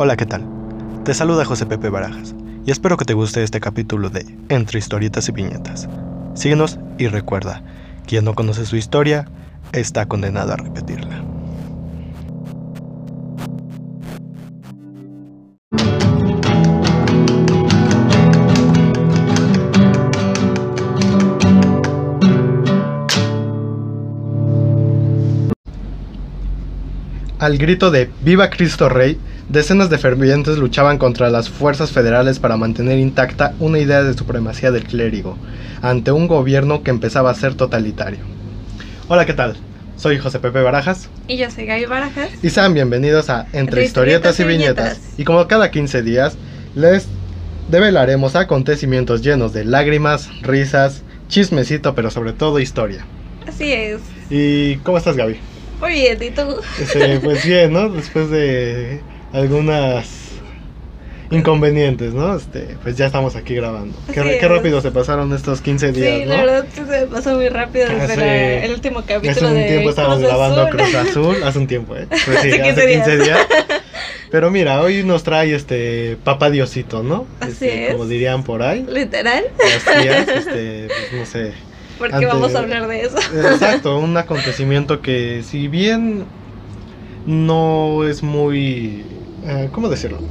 Hola, ¿qué tal? Te saluda José Pepe Barajas y espero que te guste este capítulo de Entre historietas y viñetas. Síguenos y recuerda, quien no conoce su historia está condenado a repetirla. Al grito de ¡Viva Cristo Rey! Decenas de fervientes luchaban contra las fuerzas federales para mantener intacta una idea de supremacía del clérigo, ante un gobierno que empezaba a ser totalitario. Hola, ¿qué tal? Soy José Pepe Barajas. Y yo soy Gaby Barajas. Y sean bienvenidos a Entre, historietas, y viñetas. viñetas. Y como cada 15 días, les develaremos acontecimientos llenos de lágrimas, risas, chismecito, pero sobre todo historia. Así es. ¿Y cómo estás, Gaby? Bien, ¿y tú? Este, pues bien, ¿no? Después de algunas inconvenientes, ¿no? Este, pues ya estamos aquí grabando. Qué, qué rápido se pasaron estos 15 días, sí, ¿no? la verdad sí se pasó muy rápido desde Hace- el último capítulo Hace un de tiempo estábamos Cruz grabando Azul. Cruz Azul, hace un tiempo, ¿eh? Pues sí, Hace hace 15 15 días. días. Pero mira, hoy nos trae este Papa Diosito, ¿no? Así Este, es. Como dirían por ahí. Literal, Las tías, este, pues no sé. Porque Ante- vamos a hablar de eso. Exacto, un acontecimiento que si bien no es muy... eh, ¿Cómo decirlo?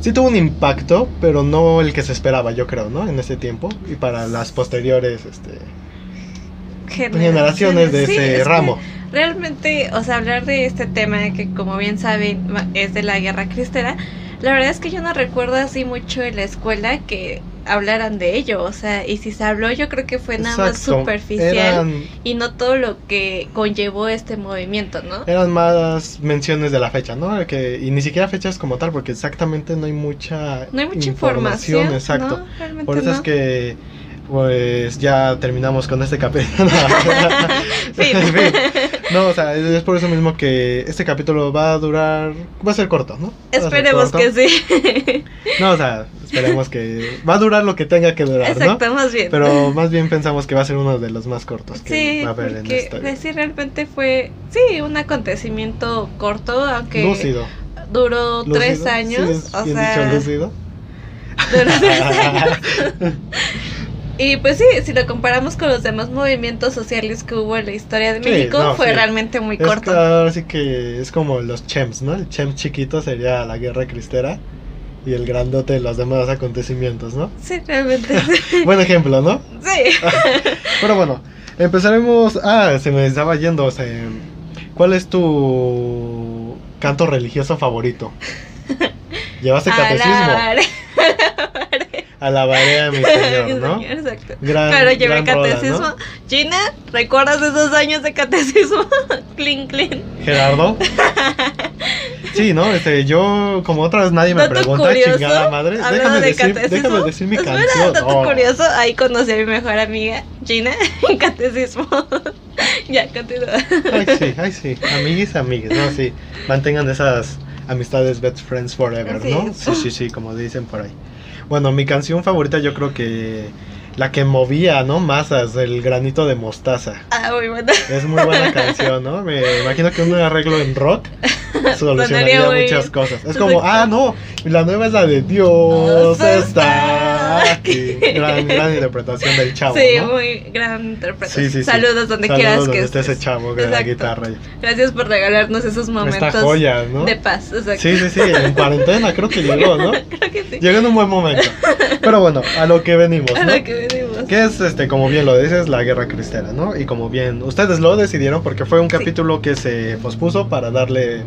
Sí tuvo un impacto, pero no el que se esperaba, yo creo, ¿no? En ese tiempo y para las posteriores este, generaciones de Sí, ese es ramo. Realmente, o sea, hablar de este tema que como bien saben es de la guerra cristera, la verdad es que yo no recuerdo así mucho en la escuela que hablaran de ello, o sea, y si se habló yo creo que fue nada más superficial Eran, y no todo lo que conllevó este movimiento, ¿no? eran más menciones de la fecha, ¿no? Que, y ni siquiera fechas como tal, porque exactamente no hay mucha, No hay mucha información, Exacto. Por eso no. es que pues ya terminamos con este capítulo. En fin. No, o sea, es por eso mismo que este capítulo va a durar, va a ser corto, ¿no? Esperemos corto. que sí. No, o sea, esperemos que va a durar lo que tenga que durar, ¿no? Exacto, más bien. Pero más bien pensamos que va a ser uno de los más cortos que Sí, va a haber en esta. pues, sí, realmente fue, sí, un acontecimiento corto, aunque Lúcido. duró Lúcido, tres años, sí, o sea, dicho, lúcido. duró tres años. Y pues sí, si lo comparamos con los demás movimientos sociales que hubo en la historia de Sí, México, no, fue sí. realmente muy Es corto. ahora sí que es como los chems, ¿no? El chem chiquito sería la guerra cristera y el grandote los demás acontecimientos, ¿no? Sí, realmente sí. Buen ejemplo, ¿no? Sí. Pero bueno, empezaremos. Ah, se me estaba yendo. o sea, ¿Cuál es tu canto religioso favorito? ¿Llevaste catecismo? Alabaré. A mi señor, ¿no? Exacto. Gran, Pero llevé gran rola, catecismo. ¿no? Gina, ¿recuerdas esos años de catecismo? clean, clean. Gerardo. Sí, ¿no? Este, yo, como otra vez nadie me Dato pregunta, curioso, chingada madre. Déjame de decir, catecismo, déjame decir mi Espera, canción. dato Oh. curioso, ahí conocí a mi mejor amiga, Gina, en catecismo. ya, continúa. Ay, sí, ay, sí. Amiguis, amigues, ¿no? Sí. Mantengan esas amistades best friends forever, ¿no? Sí, sí, sí, como dicen por ahí. Bueno, mi canción favorita yo creo que la que movía, ¿no? Masas, el granito de mostaza. Ah, muy buena. Es muy buena canción, ¿no? Me imagino que un arreglo en rock solucionaría muchas cosas. Es como, ah, no, la nueva es la de Dios está aquí. Gran, gran interpretación del chavo, sí, ¿no? muy gran interpretación. Sí, sí, sí. Saludos donde Saludos quieras donde que esté ese estés. chavo con la guitarra. Gracias por regalarnos esos momentos Esta joya, ¿no? de paz. Exacto. Sí, sí, sí, en cuarentena creo que llegó, ¿no? Creo que sí. Llegó en un buen momento. Pero bueno, a lo que venimos, A lo que venimos. Que es, este, como bien lo dices, la guerra cristera, ¿no? Y como bien ustedes lo decidieron porque fue un capítulo que se pospuso para darle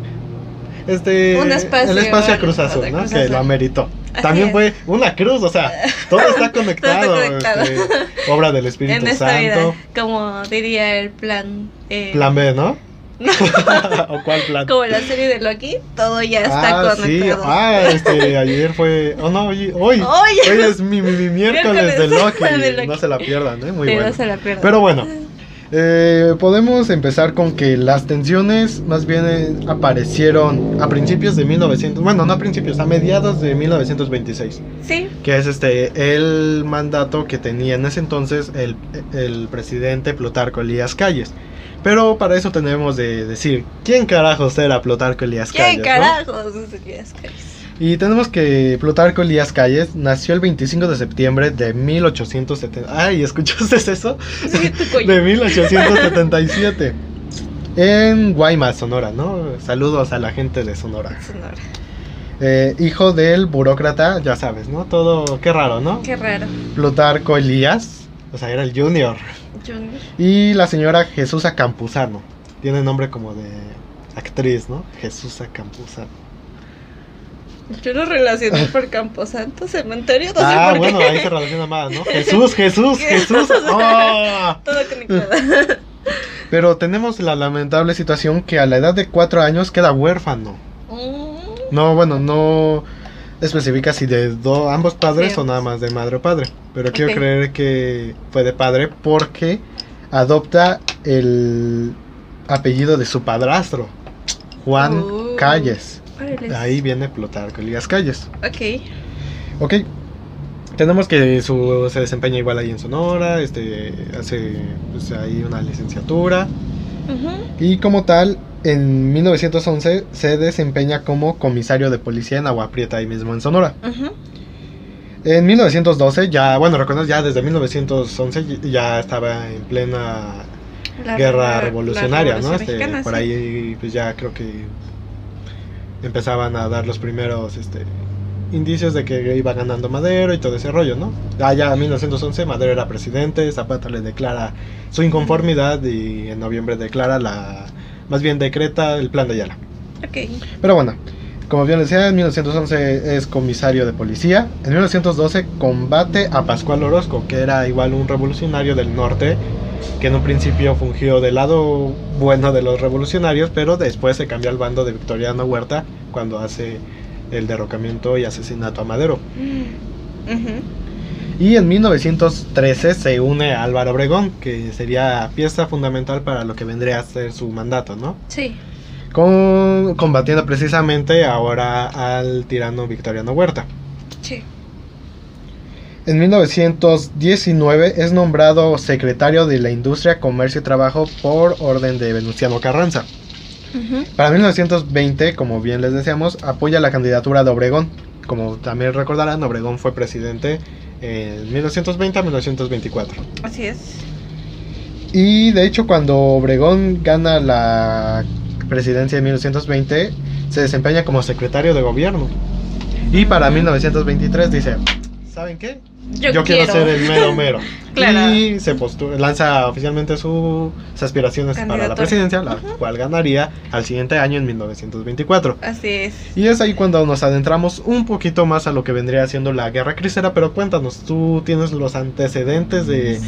este Un espacio el espacio a Cruz Azul, ¿no? Cruz que Azul. lo ameritó. Así También es. fue una cruz, o sea, todo está conectado, conectado. este, obra del Espíritu En esta Santo. vida, como diría el plan. eh, Plan B, ¿no? ¿O cuál plan? Como la serie de Loki, todo ya está ah, sí. conectado. Ah, este, ayer fue. Oh, no, hoy. Hoy, Hoy. es mi, mi, mi miércoles de Loki. de Loki. No se la pierdan, ¿eh? Muy Sí, no bueno. se la pierdan. Pero bueno, eh, podemos empezar con que las tensiones más bien eh, aparecieron a principios de 1900. Bueno, no a principios, a mediados de 1926. Sí, Que es este el mandato que tenía en ese entonces el, el presidente Plutarco Elías Calles. Pero para eso tenemos de decir, ¿quién carajos era Plutarco Elías Calles? ¿Qué no? carajos es Elías Calles? Y tenemos que Plutarco Elías Calles nació el 25 de septiembre de 1870. Ay, ¿escuchaste eso? Sí. De 1877. En Guaymas, Sonora, ¿no? Saludos a la gente de Sonora. Sonora. Eh, hijo del burócrata, ya sabes, ¿no? Todo, qué raro, ¿no? Qué raro. Plutarco Elías, o sea, era el junior. Junior. Y la señora Jesús Campuzano. Tiene nombre como de actriz, ¿no? Jesús Campuzano. Yo lo relacioné por Camposanto, cementerio, no sé Ah, por bueno, qué. ahí se relaciona más, ¿no? Jesús, Jesús, Jesús. ¡Oh! Todo conectado. Pero tenemos la lamentable situación que a la edad de cuatro años queda huérfano. Mm, No, bueno, no especifica si de do- ambos padres Sí. o nada más de madre o padre. Pero quiero creer que fue de padre porque adopta el apellido de su padrastro, Juan Oh. Calles. Órale. Ahí viene Plutarco Elías Calles. Ok. Ok. Tenemos que su, se desempeña igual ahí en Sonora, este, hace pues, ahí una licenciatura. Y como tal, en 1911 se desempeña como comisario de policía en Agua Prieta, ahí mismo en Sonora. En 1912, ya, bueno, reconoces, ya desde 1911 y- ya estaba en plena La guerra la revolucionaria, ¿no? Este, por ahí, pues ya creo que empezaban a dar los primeros este, indicios de que iba ganando Madero y todo ese rollo, ¿no? Ya en 1911 Madero era presidente, Zapata le declara su inconformidad y en noviembre declara la, más bien decreta el plan de Ayala. Ok. Pero bueno, como bien decía, en 1911 es comisario de policía. En 1912 combate a Pascual Orozco, que era igual un revolucionario del norte, que en un principio fungió del lado bueno de los revolucionarios, pero después se cambió al bando de Victoriano Huerta cuando hace el derrocamiento y asesinato a Madero. Ujú. Y en 1913 se une a Álvaro Obregón, que sería pieza fundamental para lo que vendría a ser su mandato, ¿no? Sí. con, combatiendo precisamente ahora al tirano Victoriano Huerta. Sí. En 1919 es nombrado secretario de la Industria, Comercio y Trabajo por orden de Venustiano Carranza. Para 1920, como bien les decíamos, apoya la candidatura de Obregón. Como también recordarán, Obregón fue presidente en 1920 a 1924. Así es. Y de hecho cuando Obregón gana la presidencia en 1920, se desempeña como secretario de gobierno. Y para 1923 dice, ¿saben qué? Yo, quiero, ser el mero mero. Claro. Y se postu- lanza oficialmente sus aspiraciones para la presidencia, la cual ganaría al siguiente año en 1924. Así es. Y es ahí cuando nos adentramos un poquito más a lo que vendría siendo la guerra cristera, pero cuéntanos, tú tienes los antecedentes de,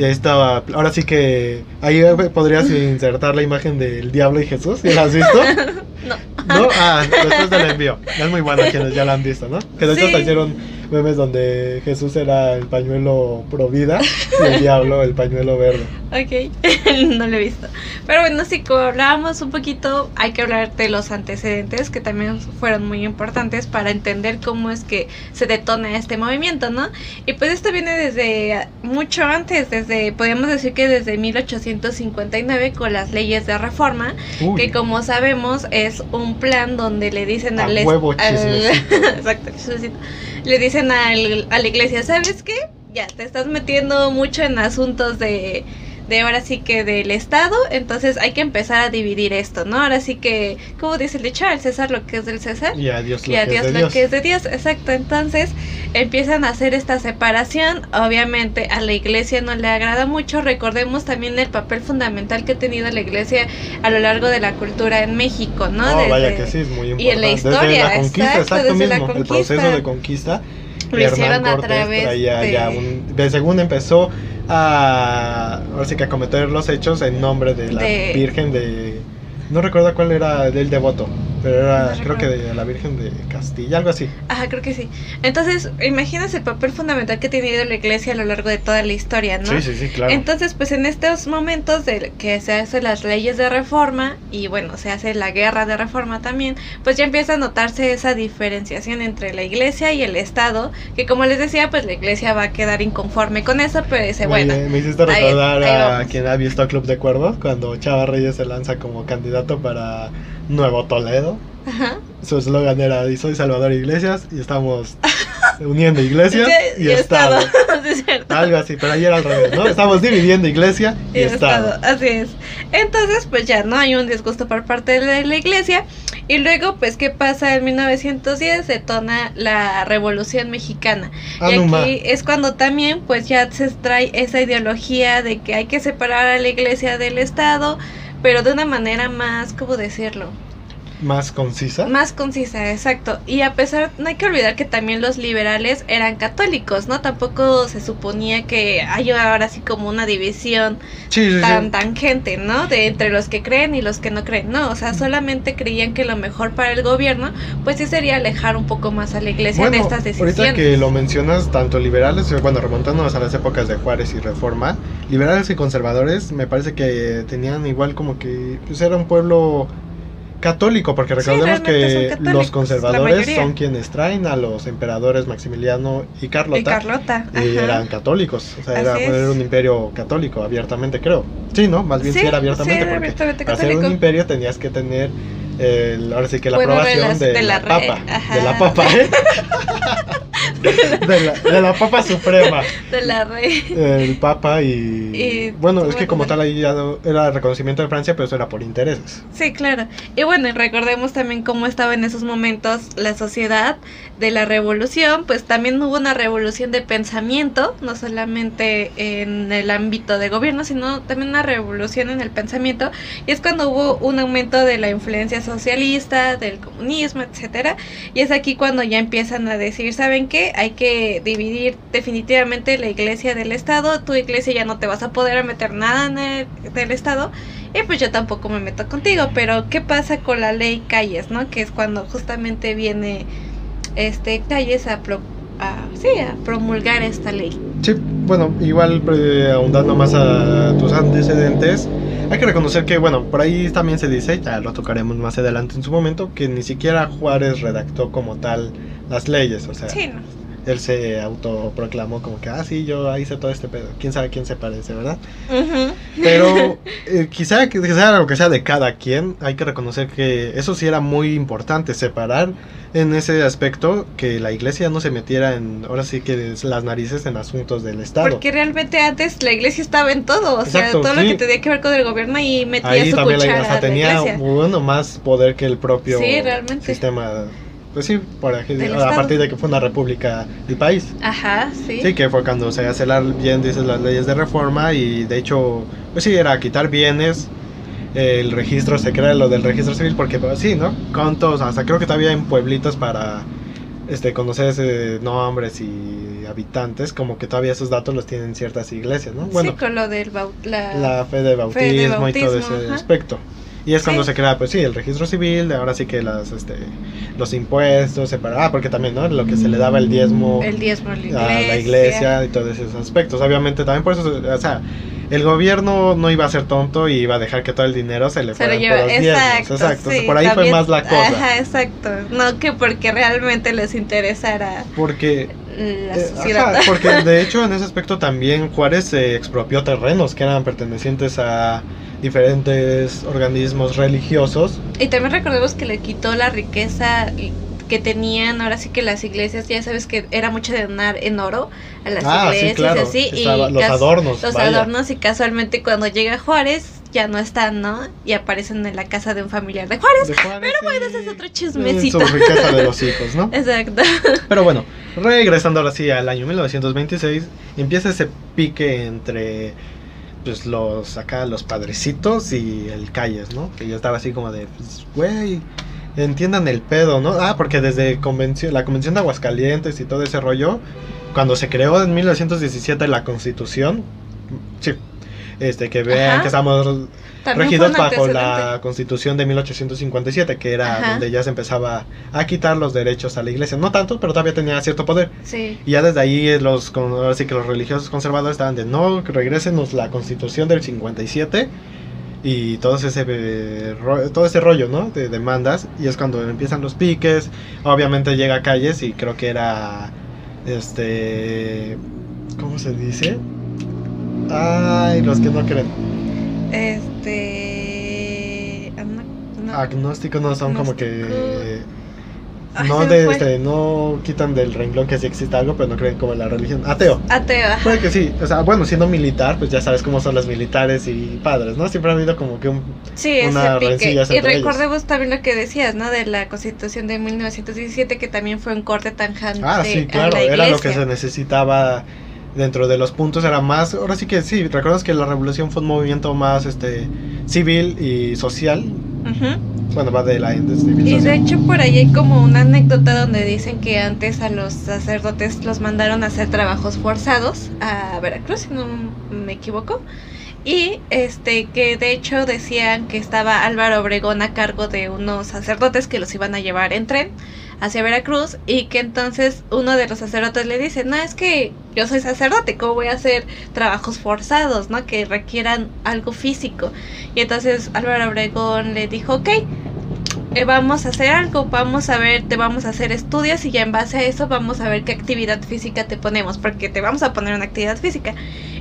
de esta... Ahora sí que ahí podrías insertar la imagen del diablo y Jesús, ¿ya la has visto? No. ¿No? Ah, después te la envío. Es muy bueno quienes ya la han visto, ¿no? Que de hecho Sí. hasta hicieron memes donde Jesús era el pañuelo pro vida y el diablo el pañuelo verde. Ok, no lo he visto. Pero bueno, como hablábamos un poquito, hay que hablar de los antecedentes que también fueron muy importantes para entender cómo es que se detona este movimiento, ¿no? Y pues esto viene desde mucho antes, desde, podríamos decir que desde 1859 con las leyes de reforma, Uy, que como sabemos es un plan donde le dicen A al... huevo, al-. Exacto. Le dicen al- a la iglesia, ¿sabes qué? Ya, te estás metiendo mucho en asuntos de, de ahora sí que del Estado, entonces hay que empezar a dividir esto, ¿no? Ahora sí que, como dice el dicho, al César lo que es del César y a Dios lo y a que Dios es de lo Dios. que es de Dios, exacto. Entonces empiezan a hacer esta separación. Obviamente a la iglesia no le agrada mucho. Recordemos también el papel fundamental que ha tenido la iglesia a lo largo de la cultura en México, ¿no? Vaya Desde- que sí, es muy importante. y en la historia, desde la conquista, exacto, exacto, desde la mismo. El proceso de conquista. Lo Hernán hicieron a Cortés través traía de- ya un- de según empezó a, ahora sí que a cometer los hechos en nombre de la De- Virgen de... No recuerdo cuál era del devoto. Pero era, No creo que de la Virgen de Castilla, algo así. Ajá, creo que sí. Entonces, imaginas el papel fundamental que ha tenido la iglesia a lo largo de toda la historia, ¿no? Sí, sí, sí, claro. Entonces, pues en estos momentos de que se hacen las leyes de reforma y bueno, se hace la guerra de reforma también, pues ya empieza a notarse esa diferenciación entre la iglesia y el Estado, que como les decía, pues la iglesia va a quedar inconforme con eso, pero dice, me, bueno, me hiciste ahí- recordar ahí a vamos. quien ha visto Club de Cuervos cuando Chava Reyes se lanza como candidato para Nuevo Toledo. ajá, Su eslogan era: y soy Salvador Iglesias y estamos uniendo iglesias y, y Estado. Sí, es cierto. Algo así, pero ahí era al revés, ¿no? Estamos dividiendo iglesia y, Y Estado. Estado, así es. Entonces, pues ya no hay un disgusto por parte de la iglesia. Y luego, pues, ¿qué pasa? En 1910 detona la Revolución Mexicana. Y Anuma. aquí es cuando también, pues, ya se trae esa ideología de que hay que separar a la iglesia del Estado, pero de una manera más, ¿cómo decirlo? Más concisa. Más concisa, exacto. Y a pesar, no hay que olvidar que también los liberales eran católicos, ¿no? Tampoco se suponía que hay ahora así como una división Sí, sí, sí. tan tangente, ¿no? De entre los que creen y los que no creen. No, o sea, solamente creían que lo mejor para el gobierno, pues sí sería alejar un poco más a la iglesia de Bueno, estas decisiones. ahorita que lo mencionas, tanto liberales, eh, bueno, remontándonos a las épocas de Juárez y Reforma, liberales y conservadores, me parece que tenían igual como que, pues era un pueblo católico, porque recordemos que los la conservadores son quienes traen a los emperadores Maximiliano y Carlota. y Carlota. y eran católicos, o sea, era, un imperio católico, abiertamente creo. Sí, ¿no? Más bien sí, Sí, era abiertamente, sí, era porque abiertamente para ser un imperio tenías que tener, el, ahora sí que la Bueno, de aprobación las- de, de la, la papa, de la papa, ¿eh? de, la, de la papa suprema, De la rey. el papa y... Y- bueno, es que como tal ahí ya era reconocimiento de Francia, pero eso era por intereses. Sí, claro. Y bueno, recordemos también cómo estaba en esos momentos la sociedad de la revolución, pues también hubo una revolución de pensamiento, no solamente en el ámbito de gobierno, sino también una revolución en el pensamiento, y es cuando hubo un aumento de la influencia socialista, del comunismo, etcétera, y es aquí cuando ya empiezan a decir, ¿saben qué? Hay que dividir definitivamente la iglesia del Estado, tu iglesia ya no te vas a poder meter nada en el, del Estado, y pues yo tampoco me meto contigo, pero ¿qué pasa con la ley Calles, no? Que es cuando justamente viene este Calles a, pro- a, sí, a promulgar esta ley. Sí, bueno, igual eh, ahondando más a tus antecedentes, hay que reconocer que, bueno, por ahí también se dice, ya lo tocaremos más adelante en su momento, que ni siquiera Juárez redactó como tal las leyes, o sea, Sí, no. Él se autoproclamó como que, ah, sí, yo hice todo este pedo, quién sabe quién se parece, ¿verdad? Pero eh, quizá sea lo que sea de cada quien, hay que reconocer que eso sí era muy importante, separar en ese aspecto que la iglesia no se metiera en, ahora sí que las narices en asuntos del Estado. Porque realmente antes la iglesia estaba en todo, o sea, todo sí. lo que tenía que ver con el gobierno y metía Ahí su también la, cuchara la tenía iglesia. bueno, más poder que el propio Sí, realmente. sistema. Pues sí, por aquí- Del a Estado. partir de que fue una república el país. Ajá, sí. Sí, que fue cuando se hace la, bien, dices, las leyes de reforma y de hecho, pues sí, era quitar bienes, el registro, se crea lo del registro civil porque pues, sí, ¿no? Contos, hasta creo que todavía en pueblitos para este conocer ese nombres y habitantes, como que todavía esos datos los tienen ciertas iglesias, ¿no? Bueno, sí, con lo del la, la fe de bautismo, Fe de y todo bautismo, ese ajá. aspecto. Y es cuando Sí. se crea, pues sí, el registro civil, de ahora sí que las, este, los impuestos, separa- ah, porque también, ¿no? Lo que se le daba el diezmo el diezmo a la iglesia. a la iglesia y todos esos aspectos. Obviamente también por eso, o sea, el gobierno no iba a ser tonto y iba a dejar que todo el dinero se le fuera por los exacto, Exacto, sí, por ahí fue más la cosa. Ajá, exacto. No que porque realmente les interesara Porque, la eh, sociedad. ajá, porque de hecho en ese aspecto también Juárez se expropió terrenos que eran pertenecientes a diferentes organismos religiosos. Y también recordemos que le quitó la riqueza que tenían ahora sí que las iglesias, ya sabes que era mucho de donar en oro a las ah, iglesias sí, claro. y así. los adornos. Los vaya. adornos y casualmente cuando llega Juárez ya no están, ¿no? Y aparecen en la casa de un familiar de Juárez. De Juárez Bueno, ese es otro chismecito. Su riqueza de los hijos, ¿no? Exacto. Pero bueno, regresando ahora sí al año 1926, empieza ese pique entre pues los acá los padrecitos y el Calles, ¿no? Que ya estaba así como de, pues, güey, entiendan el pedo, ¿no? Ah, porque desde convención, la convención de Aguascalientes y todo ese rollo, cuando se creó en 1917 la Constitución, sí, este, que vean Ajá. que estamos También regidos bajo la constitución de 1857, que era Ajá. donde ya se empezaba a quitar los derechos a la iglesia. No tanto, pero todavía tenía cierto poder. Sí. Y ya desde ahí eh, los, con- ahora sí que los religiosos conservadores estaban de no, que regrésenos la constitución del 57 y todo ese, eh, ro- todo ese rollo, ¿no? De demandas. Y es cuando empiezan los piques. Obviamente llega a calles y creo que era, este, ¿cómo se dice? Ay, los que no creen. Este. no. Agnósticos no son como que... No, de, este, no quitan del renglón que sí existe algo, pero no creen como en la religión. Ateo. Ateo, ajá. Puede que sí, o sea, bueno, siendo militar, pues ya sabes cómo son los militares y padres, ¿no? Siempre ha habido como que un... Sí, una ese pique. rencilla Y entre ellos. recordemos también lo que decías, ¿no? De la constitución de 1917, que también fue un corte tanjante Ah, sí, a claro, la era lo que se necesitaba dentro de los puntos, era más, ahora sí que sí, recuerdas que la revolución fue un movimiento más, este, civil y social, Ujú. Bueno, va de la Y de hecho por ahí hay como una anécdota donde dicen que antes a los sacerdotes los mandaron a hacer trabajos forzados a Veracruz, si no me equivoco. Y este que de hecho decían que estaba Álvaro Obregón a cargo de unos sacerdotes que los iban a llevar en tren hacia Veracruz y que entonces uno de los sacerdotes le dice, no, es que yo soy sacerdote, ¿cómo voy a hacer trabajos forzados, no? Que requieran algo físico. Y entonces Álvaro Obregón le dijo, ok, eh, vamos a hacer algo, vamos a ver, te vamos a hacer estudios y ya en base a eso vamos a ver qué actividad física te ponemos, porque te vamos a poner una actividad física.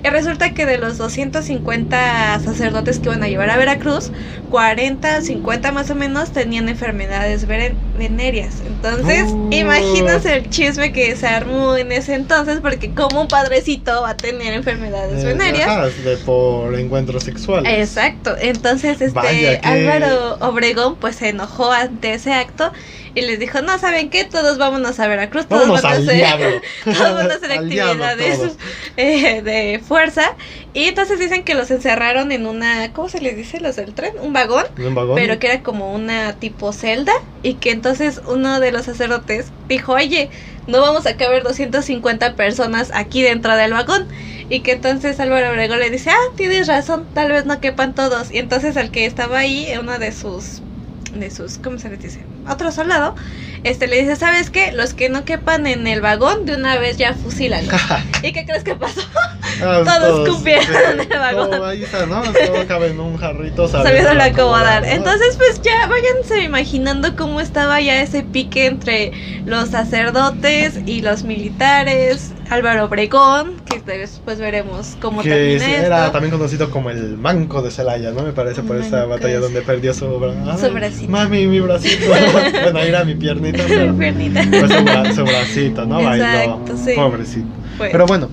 Y resulta que de los 250 sacerdotes que iban a llevar a Veracruz, 40, 50 más o menos tenían enfermedades venéreas. Entonces, Uh. imagínense el chisme que se armó en ese entonces, porque como un padrecito va a tener enfermedades Eh, venéreas. ajá, de por encuentros sexuales. Exacto, entonces este Vaya, Álvaro Obregón pues se enojó ante ese acto y les dijo, no, ¿saben qué? Todos vámonos a Veracruz, todos Vámonos van a hacer, todos van a hacer actividades eh, de fuerza y entonces dicen que los encerraron en una, ¿cómo se les dice? Los del tren, un vagón, ¿En un vagón? pero que era como una tipo celda y que entonces uno de los sacerdotes dijo, oye, no vamos a caber 250 personas aquí dentro del vagón. Y que entonces Álvaro Obregón le dice, ah, tienes razón, tal vez no quepan todos. Y entonces al que estaba ahí, uno de sus, de sus, ¿cómo se les dice? Otro soldado, este le dice, ¿sabes qué? Los que no quepan en el vagón, de una vez ya fusílalos. ¿Y qué crees que pasó? Ah, todos cupieron sí, en el vagón. todo ahí está, ¿no? Todo cabe en un jarrito sabiéndolo acomodar. ¿no? Entonces, pues ya váyanse imaginando cómo estaba ya ese pique entre los sacerdotes y los militares. Álvaro Obregón, que después veremos cómo que termina esto. era también conocido como el manco de Celaya, ¿no? Me parece por esa batalla de donde perdió su, bra- Su bracito. Mami, mi bracito. bueno, era mi piernita, pero Piernita. pues su, bra- su bracito, ¿no? Bailó. Exacto, sí. Pobrecito. Pues, Pero bueno,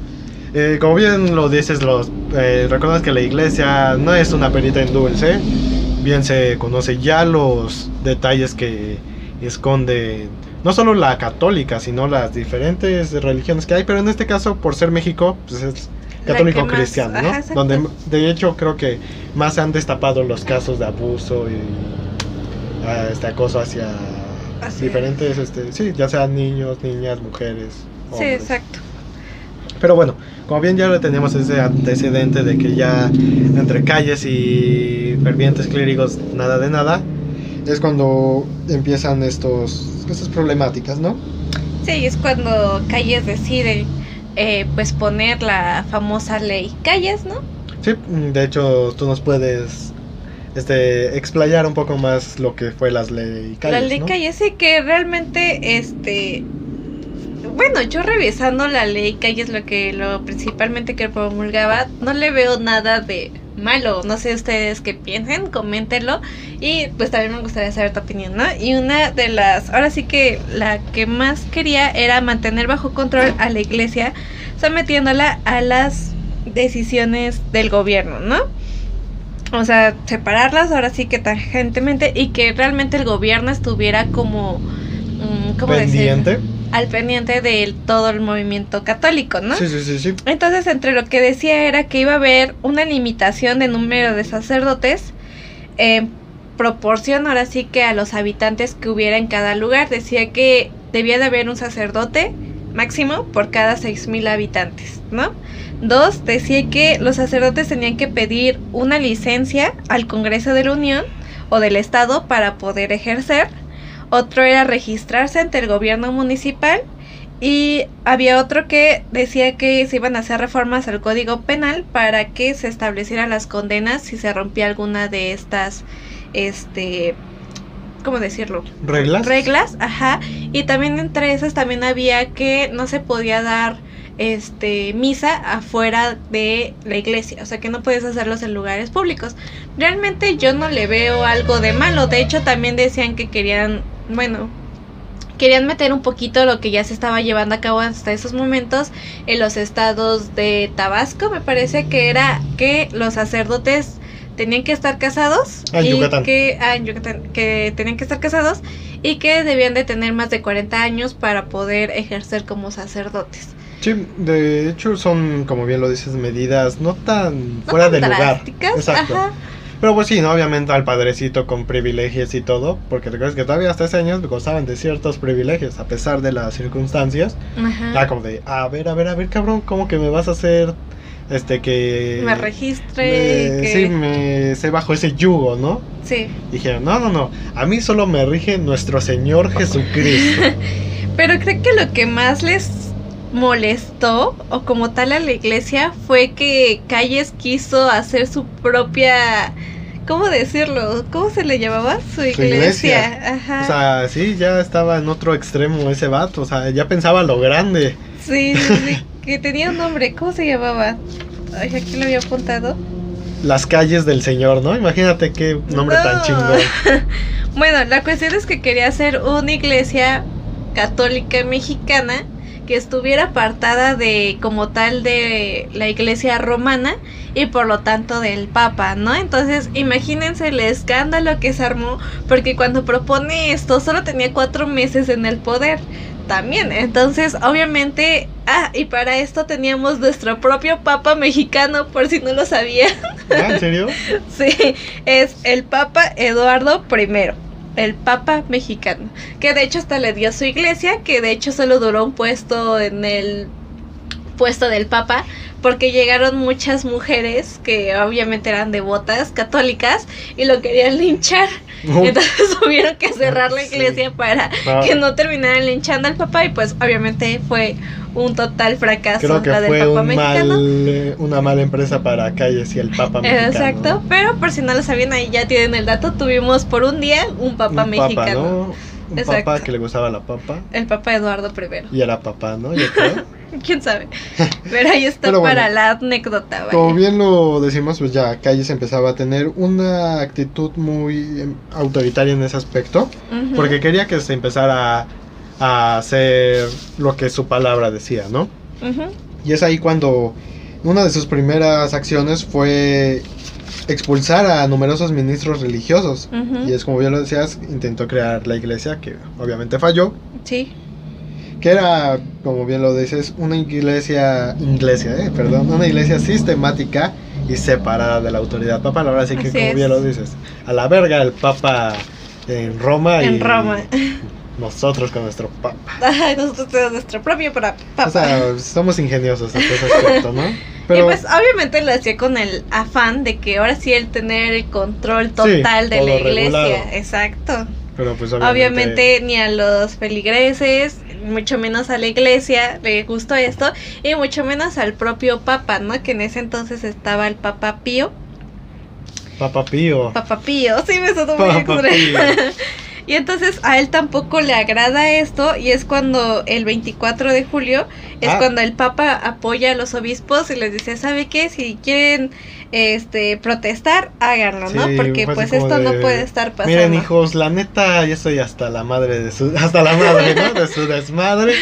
eh, como bien lo dices, los eh, recuerdas que la iglesia no es una perita en dulce. Bien se conoce ya los detalles que esconde no solo la católica, sino las diferentes religiones que hay. Pero en este caso, por ser México, pues es católico que más- cristiano, ¿no? ajá. Donde de hecho creo que más se han destapado los casos de abuso y ah, este acoso hacia Así diferentes, este, sí, ya sean niños, niñas, mujeres. sí, exacto. Pero bueno, como bien ya tenemos ese antecedente de que ya entre calles y fervientes clérigos nada de nada, es cuando empiezan estos, estas problemáticas, ¿no? Sí, es cuando Calles decide eh, pues poner la famosa ley Calles, ¿no? Sí, de hecho tú nos puedes este, explayar un poco más lo que fue las ley calles, la ley ¿no? Calles, sí, que realmente, este, bueno, yo revisando la ley Calles, lo que lo principalmente que promulgaba, no le veo nada de malo. No sé ustedes qué piensen, coméntenlo. Y pues también me gustaría saber tu opinión, ¿no? Y una de las, ahora sí que la que más quería era mantener bajo control a la iglesia, sometiéndola a las decisiones del gobierno, ¿no? O sea, separarlas ahora sí que tangentemente y que realmente el gobierno estuviera como... mm, ¿Cómo pendiente. Al pendiente de todo el movimiento católico, ¿no? Sí, sí, sí, sí. Entonces, entre lo que decía era que iba a haber una limitación de número de sacerdotes en proporción ahora sí que a los habitantes que hubiera en cada lugar. Decía que debía de haber un sacerdote máximo por cada 6.000 habitantes, ¿no? Dos, decía que los sacerdotes tenían que pedir una licencia al Congreso de la Unión o del Estado para poder ejercer. Otro era registrarse ante el gobierno municipal. Y había otro que decía que se iban a hacer reformas al Código Penal para que se establecieran las condenas si se rompía alguna de estas, este, ¿cómo decirlo? ¿Reglas? Reglas, ajá. Y también entre esas también había que no se podía dar este misa afuera de la iglesia, o sea que no puedes hacerlos en lugares públicos. Realmente yo no le veo algo de malo, de hecho también decían que querían, bueno, querían meter un poquito lo que ya se estaba llevando a cabo hasta esos momentos en los estados de Tabasco, me parece que era que los sacerdotes tenían que estar casados Ah, y Yucatán. que ah, en Yucatán, que tenían que estar casados y que debían de tener más de 40 años para poder ejercer como sacerdotes. Sí, de hecho son, como bien lo dices, medidas no tan No fuera tan de lugar. Exacto. ajá. Pero pues sí, ¿no? Obviamente al padrecito con privilegios y todo, porque te que todavía hasta ese años gozaban de ciertos privilegios, a pesar de las circunstancias. Ajá. Era como de, a ver, a ver, a ver, cabrón, ¿cómo que me vas a hacer, este, que... me registre, me- que... Sí, me sé bajo ese yugo, ¿no? Sí. Dijeron, no, no, no, a mí solo me rige nuestro Señor Jesucristo. Pero creo que lo que más les molestó, o como tal a la iglesia, fue que Calles quiso hacer su propia... ¿Cómo decirlo? ¿Cómo se le llamaba? Su iglesia. iglesia. Ajá. O sea, sí, ya estaba en otro extremo ese vato, o sea, ya pensaba lo grande. sí, sí, sí, que tenía un nombre. ¿Cómo se llamaba? Ay, aquí lo había apuntado. Las calles del Señor, ¿no? Imagínate qué nombre tan No. chingón. Bueno, la cuestión es que quería hacer una iglesia católica mexicana que estuviera apartada de como tal de la iglesia romana y por lo tanto del papa, ¿no? Entonces imagínense el escándalo que se armó porque cuando propone esto solo tenía cuatro meses en el poder también, entonces obviamente, ah, y para esto teníamos nuestro propio papa mexicano por si no lo sabían. ¿Ah, ¿En serio? Sí, es el Papa Eduardo I, el Papa mexicano, que de hecho hasta le dio su iglesia, que de hecho solo duró un puesto en el puesto del Papa, porque llegaron muchas mujeres que obviamente eran devotas católicas y lo querían linchar. Entonces tuvieron que cerrar la Sí. iglesia para no, que no terminaran linchando al Papa y pues obviamente fue un total fracaso creo que la del fue Papa un mexicano. mal, una mala empresa para calles y el Papa mexicano. Exacto, pero por si no lo sabían, ahí ya tienen el dato. Tuvimos por un día un papa Un mexicano, ¿no? Un Exacto. papa que le gustaba la papa el papa Eduardo I. y era papá, ¿no? Yo creo. Quién sabe, pero ahí está Pero bueno, para la anécdota. Como bien lo decimos, pues ya Calles empezaba a tener una actitud muy em, autoritaria en ese aspecto, porque quería que se empezara a, hacer lo que su palabra decía, ¿no? Y es ahí cuando una de sus primeras acciones fue expulsar a numerosos ministros religiosos. Y es como bien lo decías, intentó crear la iglesia, que obviamente falló, Sí, que era, como bien lo dices, una iglesia, iglesia, eh, perdón, una iglesia sistemática y separada de la autoridad papal. Ahora sí que, Así como es. bien lo dices, a la verga el papa en Roma y en Roma. nosotros con nuestro papa. Ay, nosotros tenemos nuestro propio papa. O sea, somos ingeniosos en ese aspecto, ¿no? y pues obviamente lo hacía con el afán de que ahora sí el tener el control total de la iglesia. regulado. Exacto. pero pues Obviamente ni a los feligreses, mucho menos a la iglesia le gustó esto, y mucho menos al propio Papa, ¿no? Que en ese entonces estaba el Papa Pío. Papa Pío. Papa Pío, sí me sonó muy extraño. Y entonces a él tampoco le agrada esto, y es cuando el 24 de julio es Ah. cuando el Papa apoya a los obispos y les dice, ¿sabe qué? Si quieren este protestar, háganlo, ¿no? Sí, Porque pues esto no de, puede estar pasando. Miren, hijos, la neta, ya estoy hasta la madre de su. Hasta la madre, ¿no? De su desmadre.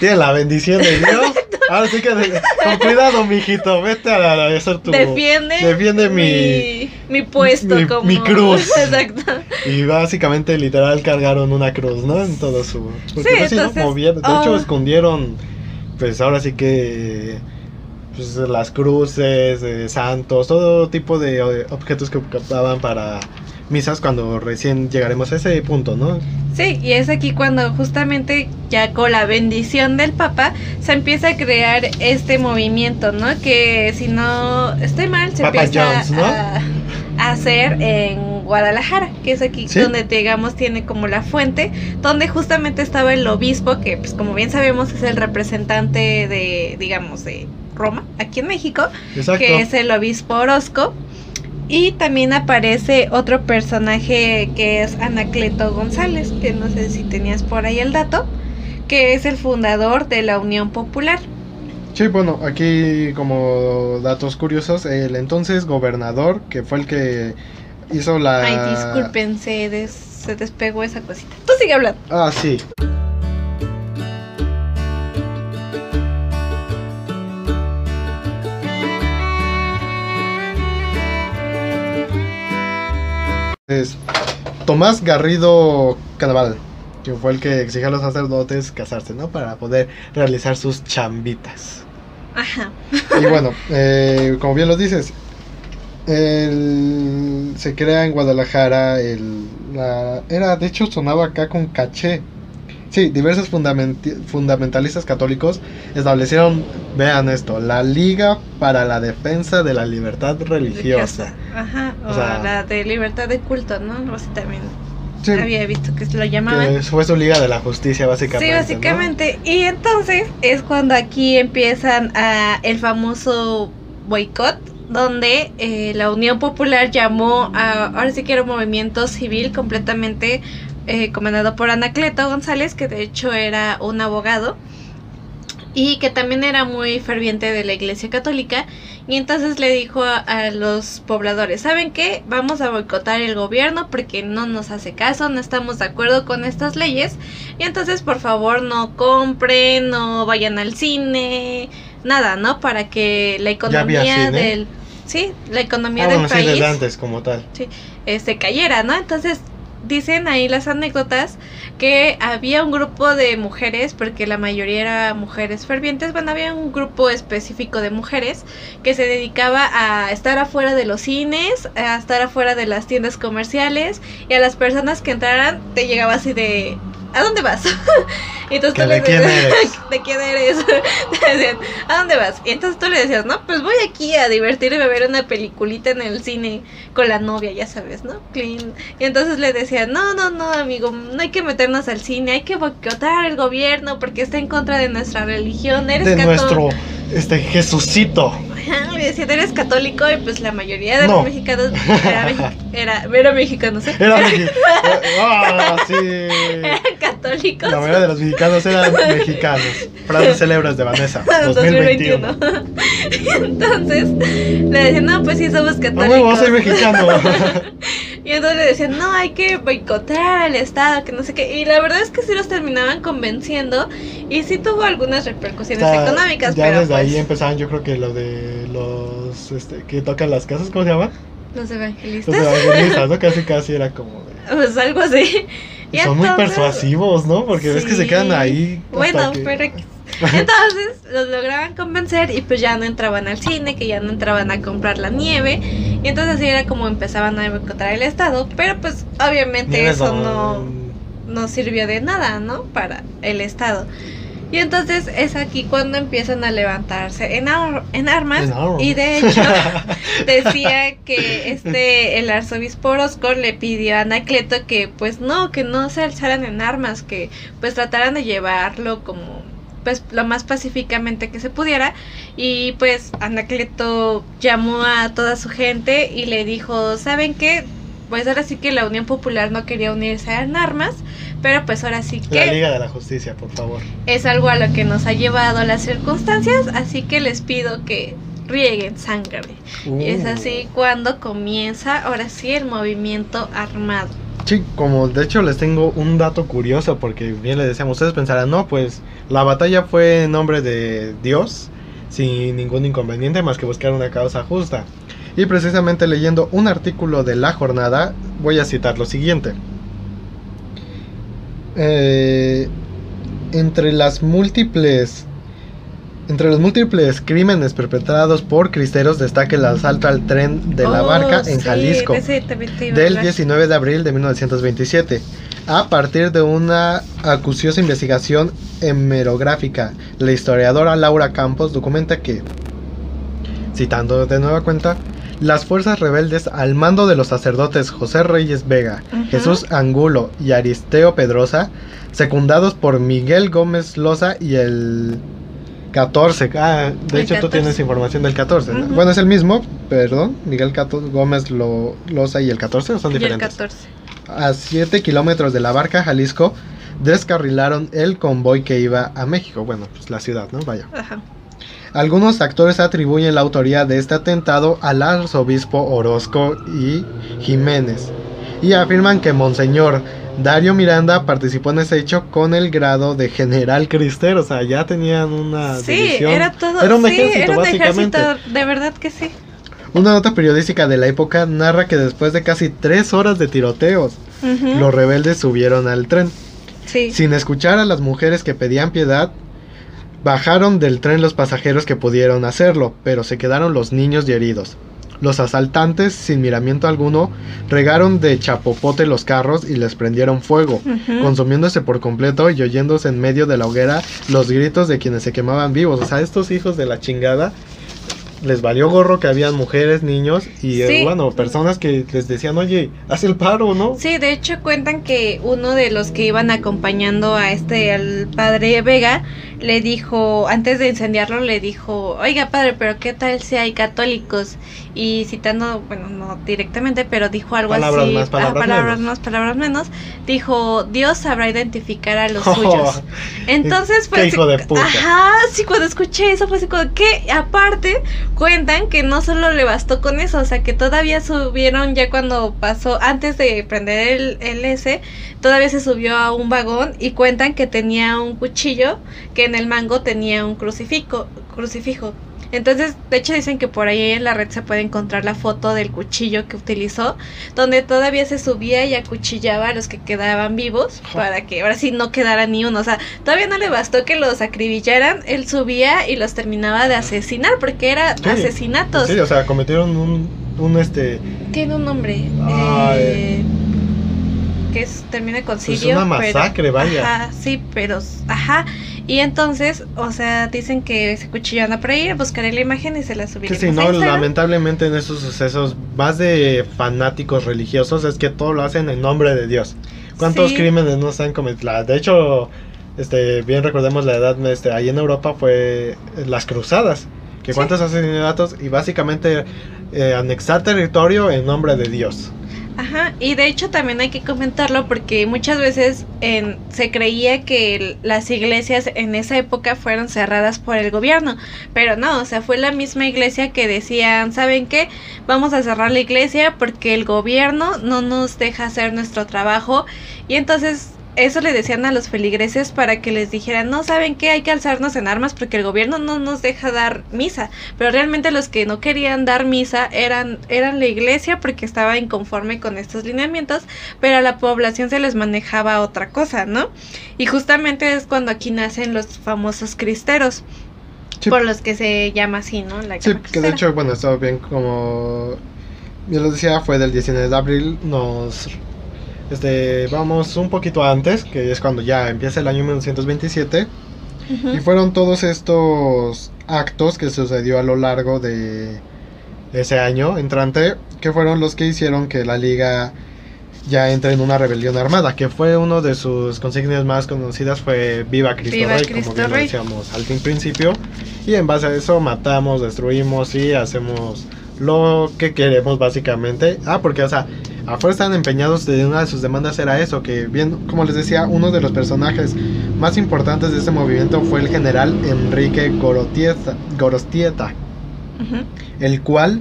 Tiene la bendición de Dios. Ahora sí que, de- con cuidado, mijito, vete a, la- a hacer tu. defiende, defiende mi- mi, mi puesto mi- como mi cruz. Exacto. Y básicamente, literal, cargaron una cruz, ¿no? En todo su. Porque Sí, pues, sí, ¿no? entonces, Movieron- de hecho, escondieron. Pues ahora sí que. Pues las cruces, eh, santos, todo tipo de objetos que ocupaban para misas cuando recién llegaremos a ese punto, ¿no? Sí, y es aquí cuando justamente ya con la bendición del Papa se empieza a crear este movimiento, ¿no? Que si no estoy mal, se Papa empieza a, a hacer en Guadalajara, que es aquí Sí. donde digamos tiene como la fuente, donde justamente estaba el obispo, que pues como bien sabemos es el representante de, digamos, de Roma, aquí en México, Exacto. que es el obispo Orozco. Y también aparece otro personaje que es Anacleto González, que no sé si tenías por ahí el dato, que es el fundador de la Unión Popular. Sí, bueno, aquí como datos curiosos, el entonces gobernador, que fue el que hizo la... Ay, disculpen, se, des- se despegó esa cosita. Tú sigue hablando. Ah, sí. Es Tomás Garrido Canaval, que fue el que exigió a los sacerdotes casarse, ¿no? Para poder realizar sus chambitas. Ajá. Y bueno, eh, como bien lo dices, el- se crea en Guadalajara, el, la- era, de hecho sonaba acá con caché. Sí, diversos fundamentalistas católicos establecieron, vean esto, la Liga para la Defensa de la Libertad Religiosa. Ajá. O, O sea- la de libertad de culto, ¿no? Así también. Sí, Había visto que se lo llamaban. que fue su Liga de la Justicia, básicamente. Sí, ¿no? básicamente. Y entonces es cuando aquí empiezan a el famoso boicot, donde eh, la Unión Popular llamó a, ahora sí que era un movimiento civil completamente eh, comandado por Anacleto González, que de hecho era un abogado y que también era muy ferviente de la Iglesia Católica. Y entonces le dijo a, a los pobladores, ¿saben qué? Vamos a boicotar el gobierno porque no nos hace caso, no estamos de acuerdo con estas leyes. Y entonces por favor no compren, no vayan al cine, nada, ¿no? Para que la ¿Ya había economía del... Sí, la economía Ah, del bueno, sí, país antes como tal. este cayera, ¿no? Entonces dicen ahí las anécdotas que había un grupo de mujeres, porque la mayoría era mujeres fervientes, bueno, había un grupo específico de mujeres que se dedicaba a estar afuera de los cines, a estar afuera de las tiendas comerciales y a las personas que entraran te llegaba así de ¿A dónde vas? y entonces ¿Que tú le decías? ¿De quién eres? Te decían, ¿a dónde vas? Y entonces tú le decías, no, pues voy aquí a divertirme a ver una peliculita en el cine con la novia, ya sabes, ¿no? Clean. Y entonces le decían, no, no, no, amigo, no hay que meternos al cine, hay que boicotar al gobierno porque está en contra de nuestra religión, eres De cató- nuestro este Jesucito. Decían, eres católico y pues la mayoría de No. los mexicanos era, mexi- era, era mexicanos, ¿eh? Era mexi- Ah, sí. eran católicos. La mayoría de los mexicanos eran mexicanos. Frases célebres de Vanessa. 2021. 2021. Entonces le decían, no, pues sí, somos No católicos. soy mexicano. Y entonces le decían, no, hay que boicotear al Estado, que no sé qué. Y la verdad es que sí los terminaban convenciendo y sí tuvo algunas repercusiones económicas, pero ahí empezaban, yo creo que lo de los este, que tocan las casas, ¿cómo se llama? los Los evangelistas, evangelistas, ¿no? Casi casi era como de- pues algo así. Y son muy persuasivos, ¿no? Porque ves que se quedan ahí. Bueno, que- pero entonces los lograban convencer y pues ya no entraban al cine, que ya no entraban a comprar la nieve. Y entonces así era como empezaban a boicotar el Estado. Pero pues obviamente Nieves eso no, no sirvió de nada, ¿no? Para el Estado. Y entonces es aquí cuando empiezan a levantarse en, ar- en armas. En armas. Y de hecho decía que este el arzobispo Orozco le pidió a Anacleto que pues no, que no se alzaran en armas, que pues trataran de llevarlo como pues lo más pacíficamente que se pudiera y pues Anacleto llamó a toda su gente y le dijo, ¿saben qué? Pues ahora sí que la Unión Popular no quería unirse en armas, pero pues ahora sí La que Liga de la Justicia, por favor. es algo a lo que nos ha llevado las circunstancias, así que les pido que rieguen sangre. Y es Uh. así cuando comienza ahora sí el movimiento armado. Sí, como de hecho les tengo un dato curioso, porque bien le decíamos, ustedes pensarán, no, pues la batalla fue en nombre de Dios, sin ningún inconveniente más que buscar una causa justa. Y precisamente leyendo un artículo de la jornada, voy a citar lo siguiente. Eh, entre las múltiples Entre los múltiples crímenes perpetrados por cristeros destaca el asalto al tren de la Oh, barca en sí, Jalisco del hablar. 19 de abril de 1927. A partir de una acuciosa investigación hemerográfica, la historiadora Laura Campos documenta que, citando de nueva cuenta, las fuerzas rebeldes al mando de los sacerdotes José Reyes Vega. Jesús Angulo y Aristeo Pedrosa, secundados por Miguel Gómez Loza y el 14. Ah, de El hecho tú 14. tienes información del 14. ¿no? Ujú. Bueno, es el mismo, perdón, Miguel Cato- Gómez Lo- Loza y el 14 ¿o son Y el diferentes. 14. A 7 kilómetros de la barca Jalisco, descarrilaron el convoy que iba a México. Bueno, pues la ciudad, ¿no? Vaya. Ajá. Algunos actores atribuyen la autoría de este atentado al arzobispo Orozco y Jiménez y afirman que Monseñor Dario Miranda participó en ese hecho con el grado de general cristero, o sea, ya tenían una Sí, división. era todo. Era un sí, ejército, era un básicamente. ejército, de verdad que sí. Una nota periodística de la época narra que después de casi tres horas de tiroteos, los rebeldes subieron al tren. Sí. Sin escuchar a las mujeres que pedían piedad, bajaron del tren los pasajeros que pudieron hacerlo, pero se quedaron los niños y heridos. Los asaltantes, sin miramiento alguno, regaron de chapopote los carros y les prendieron fuego, consumiéndose por completo y oyéndose en medio de la hoguera los gritos de quienes se quemaban vivos. O sea, estos hijos de la chingada les valió gorro que habían mujeres, niños y eh, Sí. bueno, personas que les decían, oye, haz el paro, ¿no? Sí, de hecho cuentan que uno de los que iban acompañando a este, al padre Vega, le dijo, antes de incendiarlo, le dijo, oiga padre, pero ¿qué tal si hay católicos? Y citando, bueno, no directamente, pero dijo algo Palabras así, más, ah, palabras menos. más, palabras menos, dijo, Dios sabrá identificar a los Oh, suyos. Entonces, Qué pues, hijo de puta. ajá, sí, cuando escuché eso, fue así como que, aparte, cuentan que no solo le bastó con eso, o sea, que todavía subieron ya cuando pasó, antes de prender el, el S, todavía se subió a un vagón y cuentan que tenía un cuchillo, que en el mango tenía un crucifijo, crucifijo. Entonces, de hecho dicen que por ahí en la red se puede encontrar la foto del cuchillo que utilizó, donde todavía se subía y acuchillaba a los que quedaban vivos, para que ahora sí no quedara ni uno. O sea, todavía no le bastó que los acribillaran, él subía y los terminaba de asesinar, porque era Sí, asesinatos. Sí, o sea, cometieron un, un este, Tiene un nombre. Ay. eh, que es, termina con pues Sirio. una pero- masacre, vaya. Ajá, sí, pero. Ajá. Y entonces, o sea, dicen que ese cuchillo anda por ahí, buscaré la imagen y se la subiré. Que si no, lamentablemente en esos sucesos, más de fanáticos religiosos, es que todo lo hacen en nombre de Dios. ¿Cuántos Sí. crímenes no se han cometido? De hecho, este, bien recordemos la edad, este, ahí en Europa fue las cruzadas. Que Sí. cuántos asesinatos y básicamente eh, anexar territorio en nombre de Dios. Ajá, y de hecho también hay que comentarlo porque muchas veces en, se creía que las iglesias en esa época fueron cerradas por el gobierno, pero no, o sea, fue la misma iglesia que decían, ¿saben qué? Vamos a cerrar la iglesia porque el gobierno no nos deja hacer nuestro trabajo y entonces eso le decían a los feligreses para que les dijeran, no, ¿saben qué? Hay que alzarnos en armas porque el gobierno no nos deja dar misa. Pero realmente los que no querían dar misa eran, eran la iglesia porque estaba inconforme con estos lineamientos, pero a la población se les manejaba otra cosa, ¿no? Y justamente es cuando aquí nacen los famosos cristeros, Sí. por los que se llama así, ¿no? La Sí, que de hecho, bueno, estaba bien como yo les decía, fue del 19 de abril, nos este vamos un poquito antes, que es cuando ya empieza el año 1927 Ujú. y fueron todos estos actos que sucedió a lo largo de ese año entrante, que fueron los que hicieron que la liga ya entre en una rebelión armada, que fue uno de sus consignias más conocidas fue Viva Cristo Viva Rey, Cristo como bien lo Rey. decíamos al fin principio, y en base a eso matamos, destruimos y hacemos lo que queremos básicamente. Ah, porque o sea, afuera están empeñados de una de sus demandas era eso, que bien, como les decía, uno de los personajes más importantes de este movimiento fue el general Enrique Gorostieta, el cual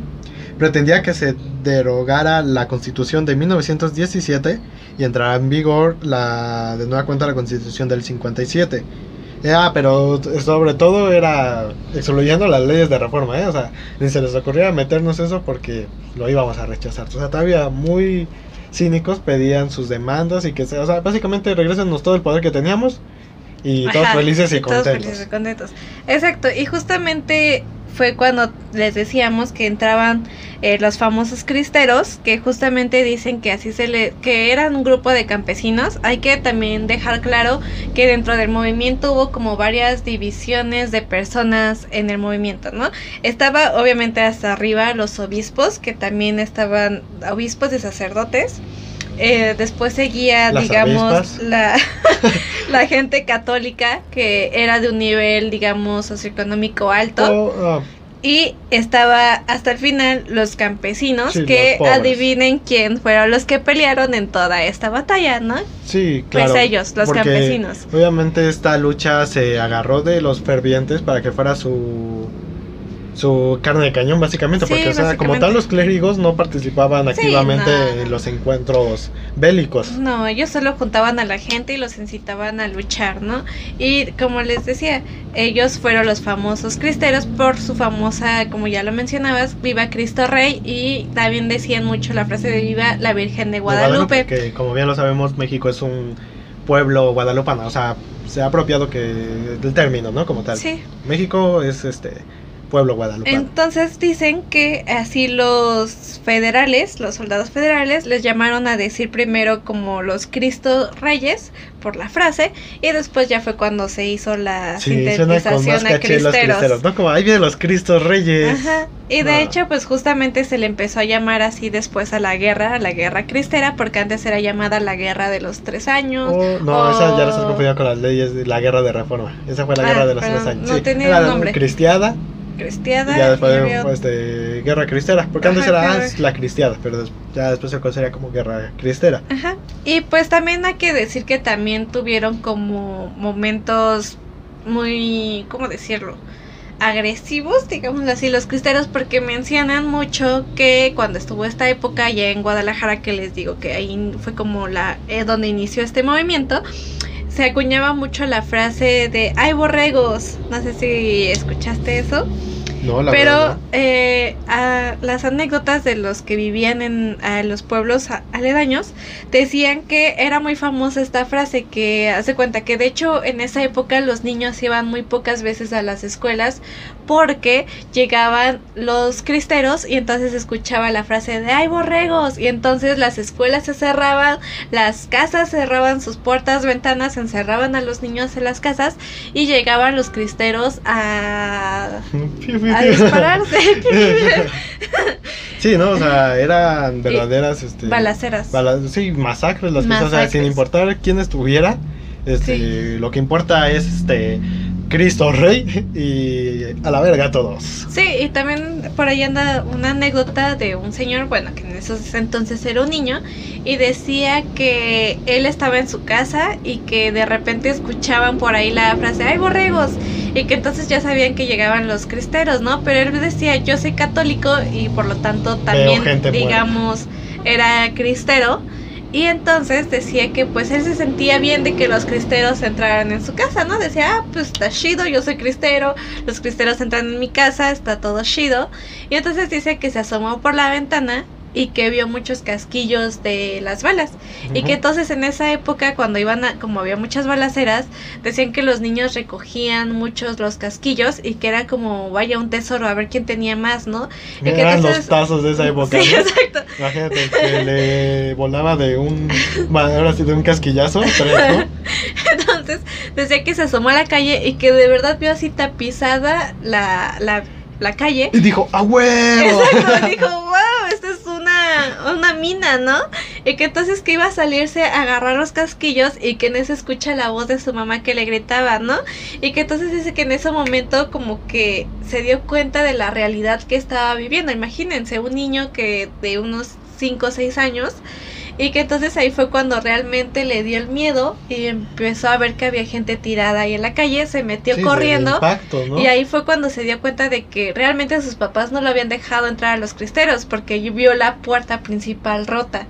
pretendía que se derogara la constitución de 1917 y entrara en vigor la de nueva cuenta la constitución del 57. Ah, pero sobre todo era excluyendo las leyes de reforma, ¿eh? O sea, ni se les ocurría meternos eso porque lo íbamos a rechazar. O sea, todavía muy cínicos pedían sus demandas y que, o sea, básicamente regresennos todo el poder que teníamos y todos Ajá, felices y, todos contentos. felices y contentos. Exacto, y justamente fue cuando les decíamos que entraban eh, los famosos cristeros, que justamente dicen que así se le, que eran un grupo de campesinos. Hay que también dejar claro que dentro del movimiento hubo como varias divisiones de personas en el movimiento, ¿no? Estaba obviamente hasta arriba los obispos, que también estaban obispos y sacerdotes. Eh, después seguía, Las digamos, avispas. la, la gente católica, que era de un nivel, digamos, socioeconómico alto. Oh, ah, Y estaba hasta el final los campesinos, Sí, que los adivinen quién fueron los que pelearon en toda esta batalla, ¿no? sí, Pues claro. ellos, los campesinos. Obviamente esta lucha se agarró de los fervientes para que fuera su su carne de cañón básicamente Sí, porque o sea, como tal los clérigos no participaban Sí, activamente no. en los encuentros bélicos. No, ellos solo juntaban a la gente y los incitaban a luchar, ¿no? Y como les decía, ellos fueron los famosos cristeros por su famosa, como ya lo mencionabas, Viva Cristo Rey y también decían mucho la frase de Viva la Virgen de De Guadalupe. que como bien lo sabemos México es un pueblo guadalupano, o sea, se ha apropiado que del término, ¿no? Como tal. Sí, México es este pueblo guadalupano. Entonces dicen que así los federales, los soldados federales, les llamaron a decir primero como los Cristo Reyes por la frase y después ya fue cuando se hizo la sí, sintetización a cristeros. cristeros, ¿no? Como ahí vienen los Cristos Reyes. Ajá. Y de No. hecho, pues justamente se le empezó a llamar así después a la guerra, a la guerra cristera, porque antes era llamada la guerra de los tres años. Oh, no, o- esa ya la estás confundiendo con las leyes de la guerra de reforma. Esa fue la Ah, guerra de los tres años. no sí, tenía era nombre. cristiada Cristiada. y ya después y había este, guerra cristera. Porque antes era ah, la cristiada, pero ya después se considera como guerra cristera. Ajá. Y pues también hay que decir que también tuvieron como momentos muy, ¿cómo decirlo? agresivos, digámoslo así, los cristeros, porque mencionan mucho que cuando estuvo esta época allá en Guadalajara, que les digo que ahí fue como la eh, donde inició este movimiento, se acuñaba mucho la frase de ¡ay borregos! No sé si escuchaste eso. No, la Pero verdad. eh, a- las anécdotas de los que vivían en a los pueblos aledaños decían que era muy famosa esta frase que hace cuenta que de hecho en esa época los niños iban muy pocas veces a las escuelas porque llegaban los cristeros y entonces escuchaba la frase de ¡ay borregos! y entonces las escuelas se cerraban, las casas cerraban sus puertas, ventanas, encerraban a los niños en las casas y llegaban los cristeros a a dispararse. sí, no, o sea, eran verdaderas este, Balaceras. bala- sí, masacres las que o sea, sin importar quién estuviera. Este, lo que importa es este Cristo Rey y a la verga todos. Sí, y también por ahí anda una anécdota de un señor, bueno, que en esos entonces era un niño, y decía que él estaba en su casa y que de repente escuchaban por ahí la frase, ¡ay borregos! Y que entonces ya sabían que llegaban los cristeros, ¿no? Pero él decía, yo soy católico y por lo tanto también, digamos, era cristero. Y entonces decía que pues él se sentía bien de que los cristeros entraran en su casa, ¿no? Decía, ah, pues está chido, yo soy cristero, los cristeros entran en mi casa, está todo chido. Y entonces dice que se asomó por la ventana y que vio muchos casquillos de las balas. Y que entonces en esa época, cuando iban a, como había muchas balaceras, decían que los niños recogían muchos los casquillos y que era como, vaya, un tesoro, a ver quién tenía más, ¿no? Y que Eran entonces- los tazos de esa época. Sí, ¿no? exacto. Imagínate que le volaba de un. Ahora sí, de un casquillazo. tres, ¿no? Entonces decía que se asomó a la calle y que de verdad vio así tapizada la, la, la calle. Y dijo, ¡a huevo! Exacto, dijo, wow, esta es una, una mina, ¿no? Y que entonces que iba a salirse a agarrar los casquillos y que en eso escucha la voz de su mamá que le gritaba, ¿no? Y que entonces dice que en ese momento como que se dio cuenta de la realidad que estaba viviendo. Imagínense, un niño que de unos 5 o 6 años y que entonces ahí fue cuando realmente le dio el miedo y empezó a ver que había gente tirada ahí en la calle, se metió Sí, corriendo. impacto, ¿no? Y ahí fue cuando se dio cuenta de que realmente sus papás no lo habían dejado entrar a los cristeros porque vio la puerta principal rota.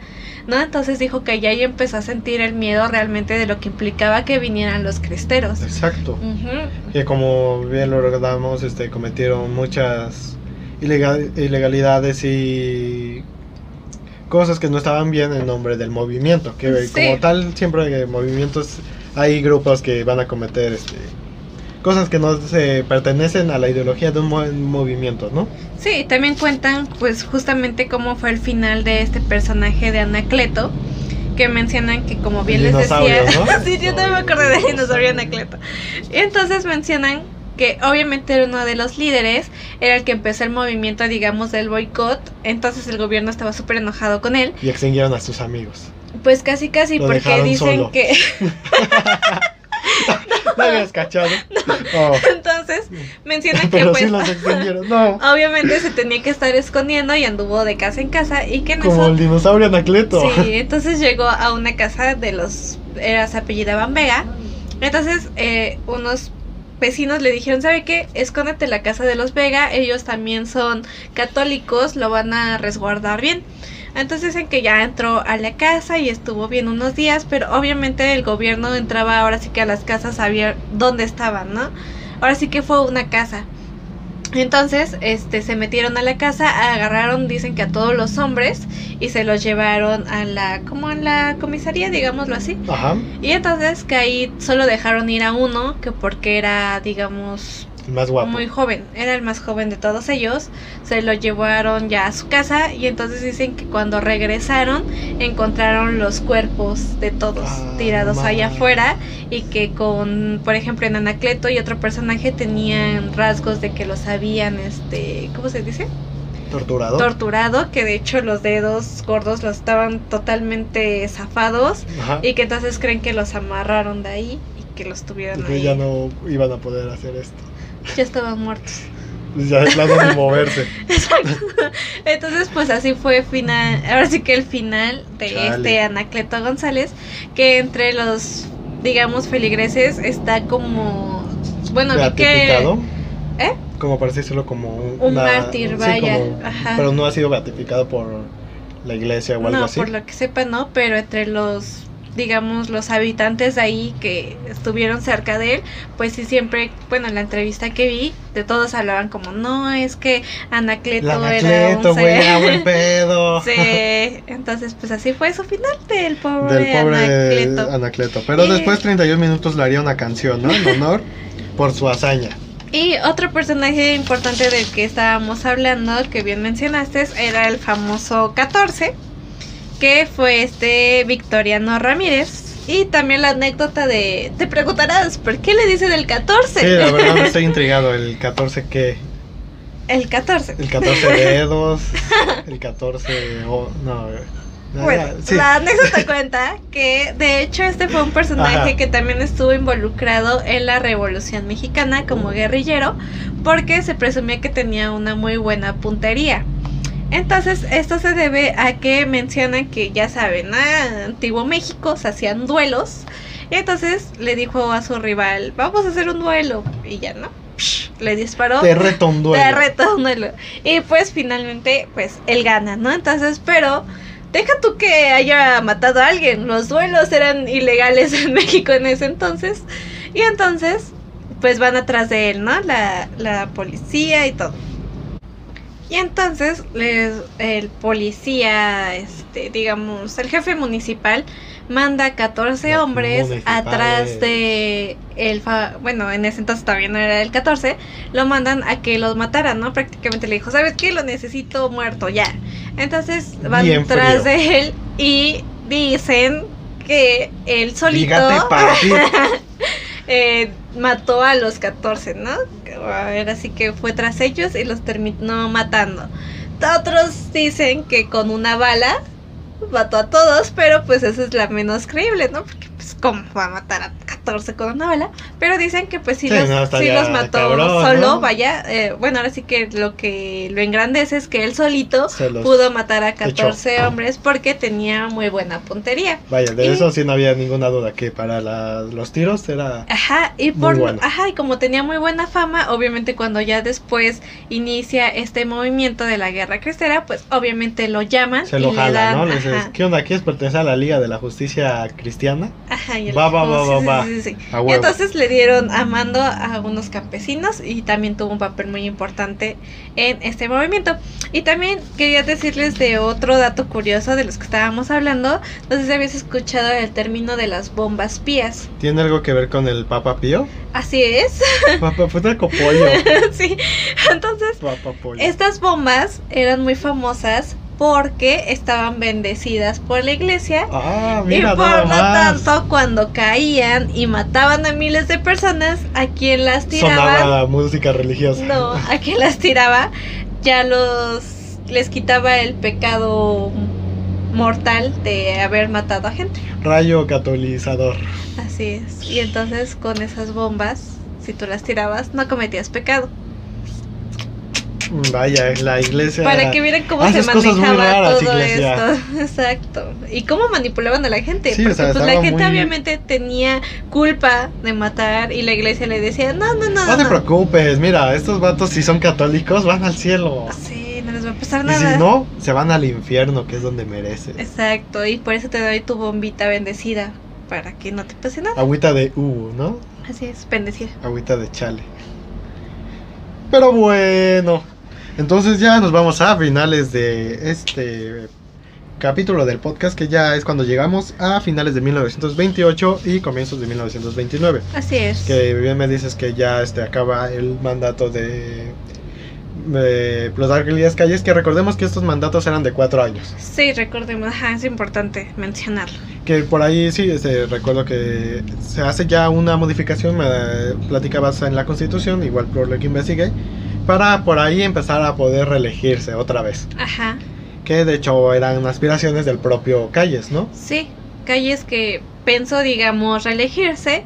¿No? Entonces dijo que ya ahí empezó a sentir el miedo realmente de lo que implicaba que vinieran los cristeros. Exacto. Ujú. Que como bien lo recordamos, este, cometieron muchas ilegal- ilegalidades y cosas que no estaban bien en nombre del movimiento. Que Sí. como tal, siempre hay movimientos hay grupos que van a cometer este cosas que no se pertenecen a la ideología de un mo- movimiento, ¿no? Sí, también cuentan pues justamente cómo fue el final de este personaje de Anacleto, que mencionan que como bien les decía, ¿no? sí, yo también me acordé del dinosaurio Anacleto. Y entonces mencionan que obviamente era uno de los líderes, era el que empezó el movimiento, digamos, del boicot, entonces el gobierno estaba súper enojado con él, Y extinguieron a sus amigos. pues casi casi Lo porque dicen solo. que ¿No habías cachado? Oh, entonces mencionan que pero pues sí los. No, obviamente se tenía que estar escondiendo y anduvo de casa en casa y que en como eso el dinosaurio Anacleto. Sí, entonces llegó a una casa de los. Era, se apellidaban Vega. Entonces, eh, unos vecinos le dijeron: ¿Sabe qué? Escóndete en la casa de los Vega. Ellos también son católicos, lo van a resguardar bien. Entonces dicen que ya entró a la casa y estuvo bien unos días, pero obviamente el gobierno entraba ahora sí que a las casas a ver dónde estaban, ¿no? Ahora sí que fue una casa. Entonces, este, se metieron a la casa, agarraron, dicen que a todos los hombres y se los llevaron a la, como a la comisaría, digámoslo así. Ajá, Y entonces que ahí solo dejaron ir a uno, que porque era, digamos, el más guapo. muy joven, era el más joven de todos ellos, se lo llevaron ya a su casa y entonces dicen que cuando regresaron encontraron los cuerpos de todos Ah, tirados allá afuera y que con, por ejemplo, en Anacleto y otro personaje tenían rasgos de que los habían, este, ¿cómo se dice? Torturado. Torturado, que de hecho los dedos gordos los estaban totalmente zafados Ajá. y que entonces creen que los amarraron de ahí y que los Y tuvieron que ahí. ya no iban a poder hacer esto. Ya estaban muertos. Pues Ya de plano ni moverse. Exacto. Entonces, pues así fue final, ahora sí que el final de Chale. este Anacleto González, que entre los, digamos, feligreses está como, bueno, vi que. ¿Eh? Como para decirlo como un, un mártir, sí, vaya, como- ajá. Pero no ha sido beatificado por la iglesia o algo no, así. por lo que sepa no, pero entre los, digamos, los habitantes de ahí que estuvieron cerca de él, pues sí siempre, bueno, en la entrevista que vi, de todos hablaban como, no, es que Anacleto, La era Anacleto, un buen pedo. Sí, entonces pues así fue su final del pobre, Del pobre Anacleto. Anacleto. Pero Y- después 31 minutos le haría una canción, ¿no? En honor por su hazaña. Y otro personaje importante del que estábamos hablando, que bien mencionaste, era el famoso 14, que fue este Victoriano Ramírez. Y también la anécdota de, te preguntarás, ¿por qué le dicen el 14? Sí, la verdad estoy intrigado. El 14 qué? El 14. El 14 dedos. El 14 o no. Bueno, sí. la anécdota cuenta que de hecho este fue un personaje Ajá. que también estuvo involucrado en la Revolución Mexicana como guerrillero porque se presumía que tenía una muy buena puntería. Entonces esto se debe a que mencionan que ya saben, ah, antiguo México se hacían duelos y entonces le dijo a su rival, vamos a hacer un duelo y ya no, le disparó. Te reto un duelo. Te reto un duelo. Y pues finalmente, pues él gana, ¿no? Entonces, pero deja tú que haya matado a alguien. Los duelos eran ilegales en México en ese entonces. Y entonces, pues van atrás de él, ¿no? La, la policía y todo. Y entonces les, el policía, este, digamos, el jefe municipal manda 14 Los hombres atrás de el fa- bueno, en ese entonces todavía no era el 14, lo mandan a que los mataran, ¿no? Prácticamente le dijo, "¿Sabes qué? Lo necesito muerto ya." Entonces van Bien tras frío. de él y dicen que él solito eh, mató a los 14, ¿no? Era así que fue tras ellos y los terminó matando. Otros dicen que con una bala mató a todos, pero pues esa es la menos creíble, ¿no? Porque pues cómo va a matar a 14 con una bala. Pero dicen que pues sí, Sí, los, no, sí los mató cabrón, solo, ¿no? vaya. eh, bueno, ahora sí que lo que lo engrandece es que él solito pudo matar a echó. 14 hombres porque tenía muy buena puntería. Vaya, de Y- eso sí no había ninguna duda. Que para la- los tiros era. Ajá, y Muy bueno. ajá, y como tenía muy buena fama, obviamente cuando ya después inicia este movimiento de la guerra cristera, pues obviamente lo llaman Se y lo le dan, ¿no? Le dices, ¿qué onda? ¿Quieres pertenecer a la Liga de la Justicia Cristiana? ajá, y él Va, va, va, "Sí, va, sí, va". sí, sí, sí. A Y entonces le dieron a mando a unos campesinos y también tuvo un papel muy importante en este movimiento. Y también quería decirles de otro dato curioso de los que estábamos hablando. No sé si habías escuchado el término de las bombas pías. ¿Tiene algo que ver con el Papa Pío? Así es, Papa puta copollo. sí. Entonces, Papa pollo. estas bombas eran muy famosas porque estaban bendecidas por la iglesia Ah, y mira, por nada lo más. tanto, cuando caían y mataban a miles de personas, a quien las tiraban, Sonaba música religiosa. no, a quien las tiraba, ya los les quitaba el pecado mortal de haber matado a gente. Rayo catolizador. Así es. Y entonces con esas bombas, si tú las tirabas, no cometías pecado. Mm, Vaya, la iglesia. Para que vieran cómo se manejaba todo iglesia. esto. Exacto. Y cómo manipulaban a la gente. Sí, o porque sea, pues la gente muy- obviamente tenía culpa de matar y la iglesia le decía, no, no, no. No te no". preocupes, mira, estos vatos si son católicos van al cielo. Sí, no les va a pasar Y nada. si no, se van al infierno, que es donde merece. Exacto. Y por eso te doy tu bombita bendecida. Para que no te pase nada. Agüita de U, ¿no? Así es, bendecida. Agüita de chale. Pero bueno, entonces ya nos vamos a finales de este capítulo del podcast, que ya es cuando llegamos a finales de 1928 y comienzos de 1929. Así es. Que bien me dices que ya este acaba el mandato de, de Plutarco Elías Calles, que recordemos que estos mandatos eran de cuatro años. Sí, recordemos, ajá, es importante mencionarlo. Que por ahí sí, este, recuerdo que se hace ya una modificación, me platicabas en la constitución, igual por lo que investigué, para por ahí empezar a poder reelegirse otra vez. Ajá. Que de hecho eran aspiraciones del propio Calles, ¿no? Sí, Calles que pensó, digamos, reelegirse,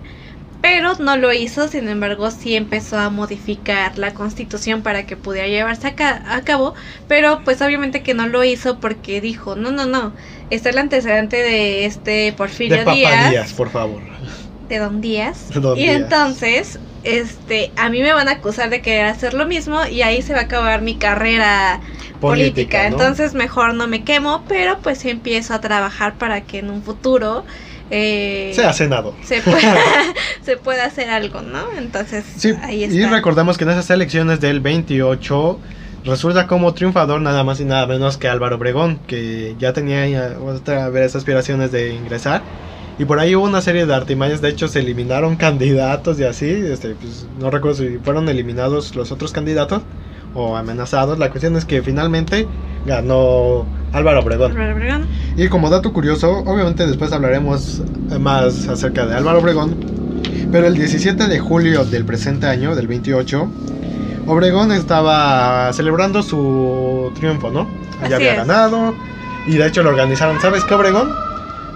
pero no lo hizo, sin embargo, sí empezó a modificar la constitución para que pudiera llevarse a, ca- a cabo, pero pues obviamente que no lo hizo porque dijo, no, no, no, está el antecedente de este Porfirio de Papa Díaz, Díaz, por favor. de Don Díaz, Don y Díaz. entonces, este, a mí me van a acusar de querer hacer lo mismo y ahí se va a acabar mi carrera política. ¿no? Entonces mejor no me quemo, pero pues sí empiezo a trabajar para que en un futuro eh, Sea Senado. se, pueda, se hacer algo, ¿no? Entonces Sí, ahí y está. recordamos que en esas elecciones del 28 resulta como triunfador nada más y nada menos que Álvaro Obregón, que ya tenía otra vez aspiraciones de ingresar. Y por ahí hubo una serie de artimañas, de hecho se eliminaron candidatos y así, este, pues, no recuerdo si fueron eliminados los otros candidatos o amenazados. La cuestión es que finalmente ganó Álvaro Obregón. Álvaro Obregón. Y como dato curioso, obviamente después hablaremos más acerca de Álvaro Obregón, pero el 17 de julio del presente año, del 28, Obregón estaba celebrando su triunfo, ¿no? Ya había es. ganado y de hecho lo organizaron. ¿Sabes qué, Obregón?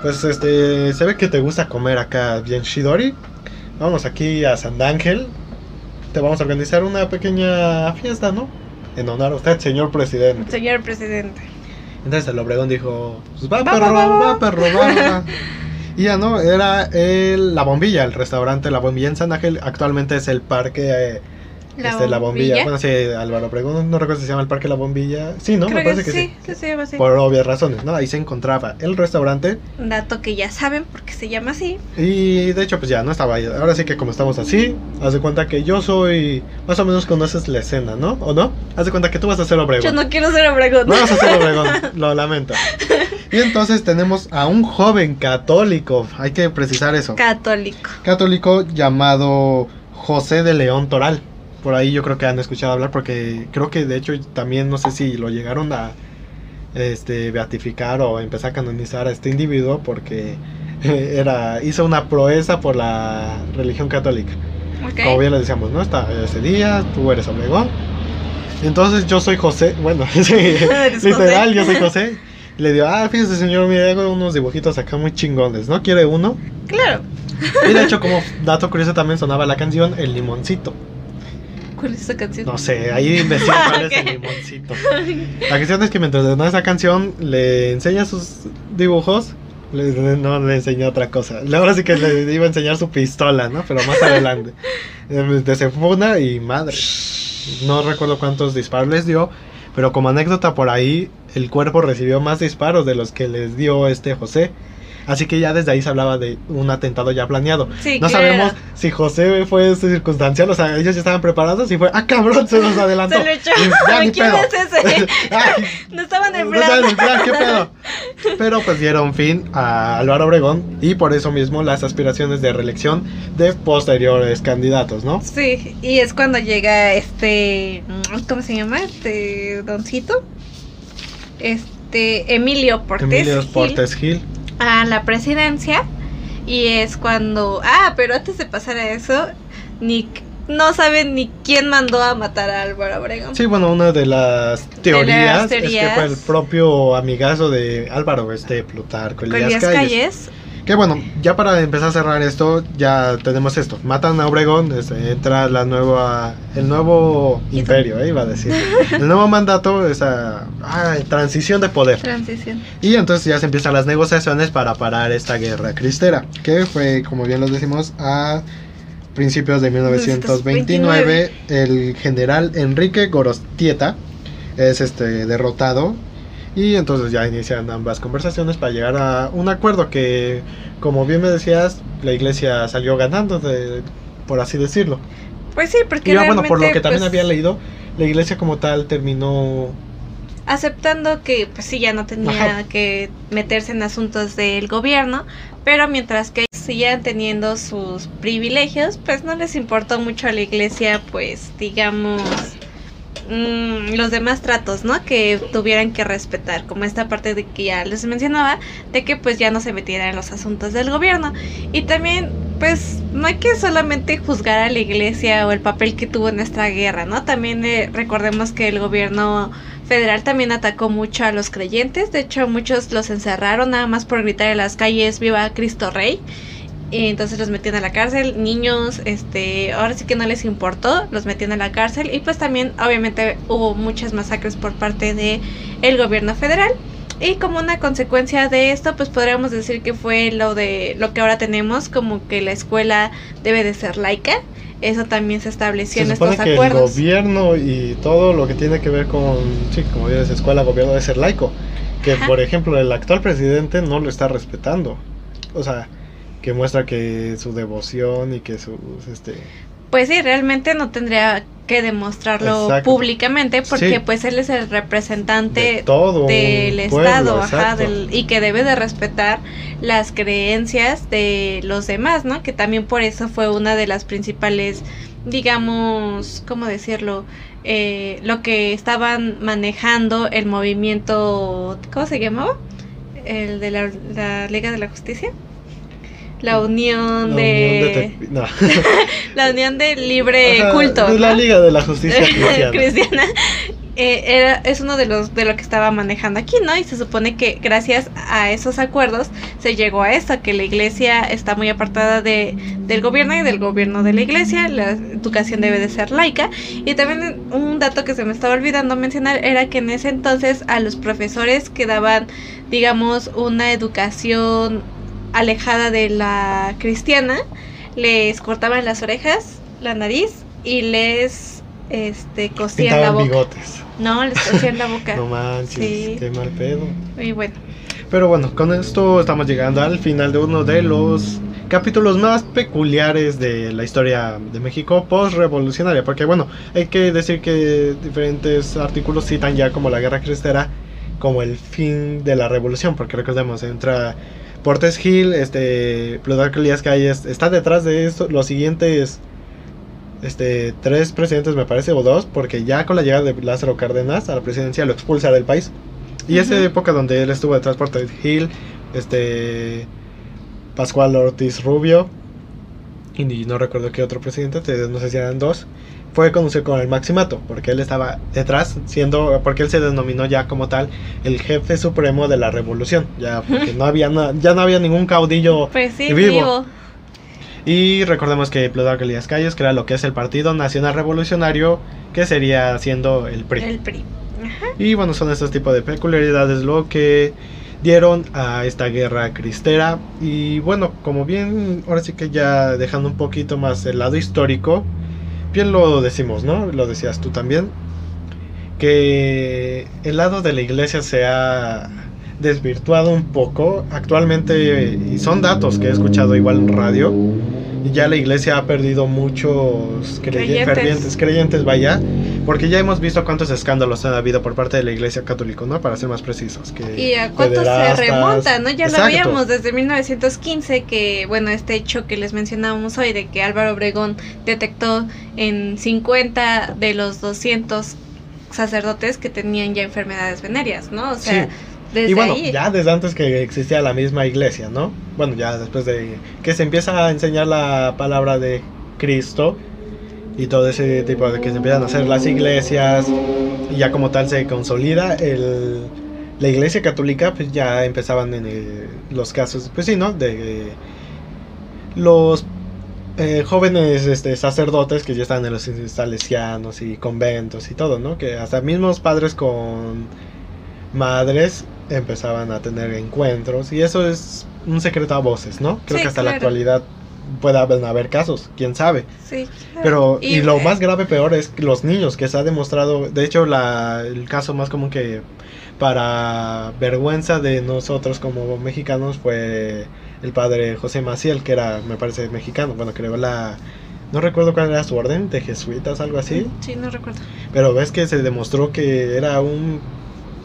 Pues este, se ve que te gusta comer acá bien shidori. Vamos aquí a San Ángel. Te vamos a organizar una pequeña fiesta, ¿no? En honor a usted, señor presidente. Señor presidente. Entonces el Obregón dijo, pues va Va, perro, va, va, va, va. perro, va, va". Y ya no, era el, La Bombilla, el restaurante La Bombilla en San Ángel. Actualmente es el parque eh, La este, La Bombilla. Bombilla. Bueno, sí, Álvaro Obregón, no recuerdo si se llama el parque La Bombilla. Sí, ¿no? Creo Me parece que, que, sí. sí, sí, se llama así. Por obvias razones, ¿no? Ahí se encontraba el restaurante. Un dato que ya saben porque se llama así. Y de hecho, pues ya no estaba ahí. Ahora sí que como estamos así, haz de cuenta que yo soy. Más o menos conoces la escena, ¿no? ¿O no? Haz de cuenta que tú vas a ser Obregón. Yo no quiero ser Obregón. No vas a ser Obregón, lo lamento. Y entonces tenemos a un joven católico, hay que precisar eso. Católico. Católico llamado José de León Toral. Por ahí yo creo que han escuchado hablar porque creo que de hecho también no sé si lo llegaron a este beatificar o empezar a canonizar a este individuo porque era hizo una proeza por la religión católica. Como bien le decíamos, ¿no? Está ese día, tú eres Obregón. Entonces yo soy José, bueno, literal, José. yo soy José. Le digo, ah, fíjese señor, mire, hago unos dibujitos acá muy chingones, ¿no? ¿Quiere uno? Claro. Y de hecho, como dato curioso también sonaba la canción El Limoncito. ¿Cuál es esa canción? No sé, ahí investiga cuál es el limoncito. La cuestión es que mientras sonaba esa canción, le enseña sus dibujos. le- no le enseñó otra cosa. Ahora sí que le iba a enseñar su pistola, ¿no? Pero más adelante. Eh, Desenfunda y madre. No recuerdo cuántos disparos les dio. Pero como anécdota por ahí, el cuerpo recibió más disparos de los que les dio este José. Así que ya desde ahí se hablaba de un atentado ya planeado. Sí, no sabemos si José fue circunstancial, o sea, ellos ya estaban preparados y fue, ah, cabrón, se nos adelantó. Se lo echó. Y ya, ni ¿Quién pedo. es ese? Ay, No estaba en el no plan. saben el plan, qué pedo. Pero pues dieron fin a Álvaro Obregón y por eso mismo las aspiraciones de reelección de posteriores candidatos, ¿no? Sí, y es cuando llega este, ¿cómo se llama? Este doncito, este Emilio Portes, Emilio Gil, Portes Gil. A la presidencia y es cuando, ah, pero antes de pasar a eso, ni no saben ni quién mandó a matar a Álvaro Obregón. Sí, bueno, una de las teorías, es que fue el propio amigazo de Álvaro, este Plutarco Elías Calles. Calles. Que bueno, ya para empezar a cerrar esto, ya tenemos esto. Matan a Obregón, este, entra la nueva, el nuevo imperio, eh, iba a decir. El nuevo mandato, esa ah, transición de poder. Transición. Y entonces ya se empiezan las negociaciones para parar esta guerra cristera, que fue, como bien lo decimos, a principios de 1929, el general Enrique Gorostieta es este derrotado y entonces ya inician ambas conversaciones para llegar a un acuerdo que, como bien me decías, la iglesia salió ganando, de- por así decirlo. Pues sí, porque Y bueno, por lo que también pues, había leído, la iglesia como tal terminó aceptando que pues sí ya no tenía Ajá. que meterse en asuntos del gobierno, pero mientras que sigan teniendo sus privilegios, pues no les importó mucho a la iglesia, pues digamos mm, los demás tratos, ¿no? Que tuvieran que respetar, como esta parte de que ya les mencionaba, de que pues ya no se metieran en los asuntos del gobierno. Y también, pues no hay que solamente juzgar a la iglesia o el papel que tuvo en esta guerra, ¿no? También eh, recordemos que el gobierno federal también atacó mucho a los creyentes, de hecho muchos los encerraron nada más por gritar en las calles viva Cristo Rey. Y entonces los metían a la cárcel, niños, este, ahora sí que no les importó, los metían a la cárcel y pues también obviamente hubo muchas masacres por parte de el gobierno federal. Y como una consecuencia de esto, pues podríamos decir que fue lo de lo que ahora tenemos, como que la escuela debe de ser laica. Eso también se estableció Se en estos que el acuerdos. gobierno y todo lo que tiene que ver con, sí, como dices, escuela, gobierno debe ser laico. Que, Ajá. por ejemplo, el actual presidente no lo está respetando. O sea, que muestra que su devoción y que sus, este... Pues sí, realmente no tendría que demostrarlo Exacto. públicamente porque Sí. pues él es el representante de todo un del pueblo, Estado, ajá, del, y que debe de respetar las creencias de los demás, ¿no? Que también por eso fue una de las principales, digamos, ¿cómo decirlo? Eh, lo que estaban manejando el movimiento, ¿cómo se llamaba? El de la, la Liga de la Justicia. La unión, La de, unión de Tepi- no. la unión de libre Ajá, culto. es la ¿no? Liga de la Justicia Cristiana. cristiana, eh, era, es uno de los de lo que estaba manejando aquí, ¿no? Y se supone que gracias a esos acuerdos se llegó a esto, que la iglesia está muy apartada de, del gobierno y del gobierno de la iglesia, la educación debe de ser laica. Y también un dato que se me estaba olvidando mencionar era que en ese entonces a los profesores que daban, digamos, una educación alejada de la cristiana, les cortaban las orejas, la nariz y les este cosían la boca. bigotes. No, les cosían la boca. No manches, Sí. qué mal pedo. Y bueno, Pero bueno, con esto estamos llegando al final de uno de los capítulos más peculiares de la historia de México post-revolucionaria. Porque bueno, hay que decir que diferentes artículos citan ya como la guerra cristera como el fin de la revolución. Porque recordemos, entra Portes Gil, este, Plutarco Elías Calles, está detrás de esto, los siguientes este, tres presidentes me parece, o dos, porque ya con la llegada de Lázaro Cárdenas a la presidencia lo expulsa del país. Y esa época donde él estuvo detrás por Ted Hill, este Pascual Ortiz Rubio, y no recuerdo qué otro presidente, te- no sé si eran dos, fue conocido como el Maximato, porque él estaba detrás, siendo, porque él se denominó ya como tal el jefe supremo de la revolución, ya porque no había na- ya no había ningún caudillo pues sí, vivo. vivo. y recordemos que Plutarco Elías Calles, que era lo que es el Partido Nacional Revolucionario, que sería siendo el PRI. El PRI. Ajá. Y bueno, son estos tipos de peculiaridades lo que dieron a esta guerra cristera. Y bueno, como bien, ahora sí que ya dejando un poquito más el lado histórico, bien lo decimos, ¿no? Lo decías tú también, que el lado de la iglesia se ha desvirtuado un poco. Actualmente, y son datos que he escuchado igual en radio, ya la iglesia ha perdido muchos creyentes. fervientes creyentes, vaya, porque ya hemos visto cuántos escándalos ha habido por parte de la iglesia católica, ¿no? Para ser más precisos. Que y a cuántos se remonta, ¿no? Ya lo habíamos desde 1915, que, bueno, este hecho que les mencionábamos hoy, de que Álvaro Obregón detectó en 50 de los 200 sacerdotes que tenían ya enfermedades venéreas, ¿no? O sea, y bueno, ya desde antes que existía la misma iglesia, ¿no? Bueno, ya después de que se empieza a enseñar la palabra de Cristo y todo ese tipo de que se empiezan a hacer las iglesias y ya como tal se consolida el, la iglesia católica, pues ya empezaban en los casos, pues sí, ¿no? De los eh, jóvenes este, sacerdotes que ya están en los salesianos y conventos y todo, ¿no? Que hasta mismos padres con madres empezaban a tener encuentros y eso es un secreto a voces, ¿no? Creo que hasta la actualidad puede haber casos, quién sabe. Sí, Pero, y, lo más grave, peor es los niños, que se ha demostrado, de hecho, la, el caso más común que para vergüenza de nosotros como mexicanos fue el padre José Maciel, que era, me parece, mexicano, bueno, creo la... No recuerdo cuál era su orden, de jesuitas, algo así. Sí, no recuerdo. Pero ves que se demostró que era un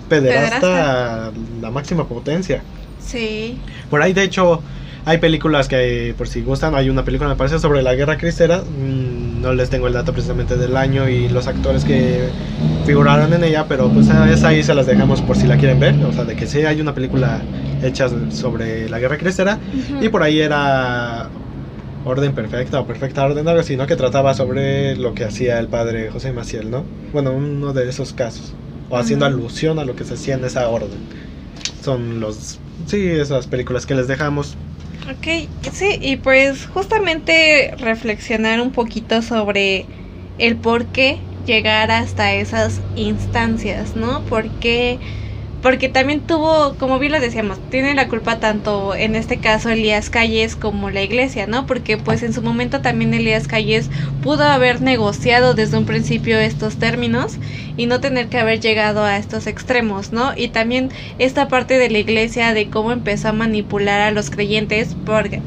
pederasta, la máxima potencia. Sí. Por ahí, de hecho, hay películas que, por si gustan, hay una película, me parece, sobre la guerra cristera. Mm, no les tengo el dato precisamente del año y los actores que figuraron en ella, pero pues esa ahí se las dejamos por si la quieren ver. O sea, de que sí hay una película hecha sobre la guerra cristera. Y por ahí era Orden Perfecta o Perfecta Orden, algo así, ¿no? Que trataba sobre lo que hacía el padre José Maciel, ¿no? Bueno, uno de esos casos o haciendo alusión a lo que se hacía en esa orden. Son los, sí, esas películas que les dejamos. Ok, sí, y pues justamente reflexionar un poquito sobre el por qué llegar hasta esas instancias, ¿no? Porque porque también tuvo, como bien lo decíamos, tiene la culpa tanto en este caso Elías Calles como la iglesia, ¿no? Porque pues en su momento también Elías Calles pudo haber negociado desde un principio estos términos y no tener que haber llegado a estos extremos, ¿no? Y también esta parte de la iglesia de cómo empezó a manipular a los creyentes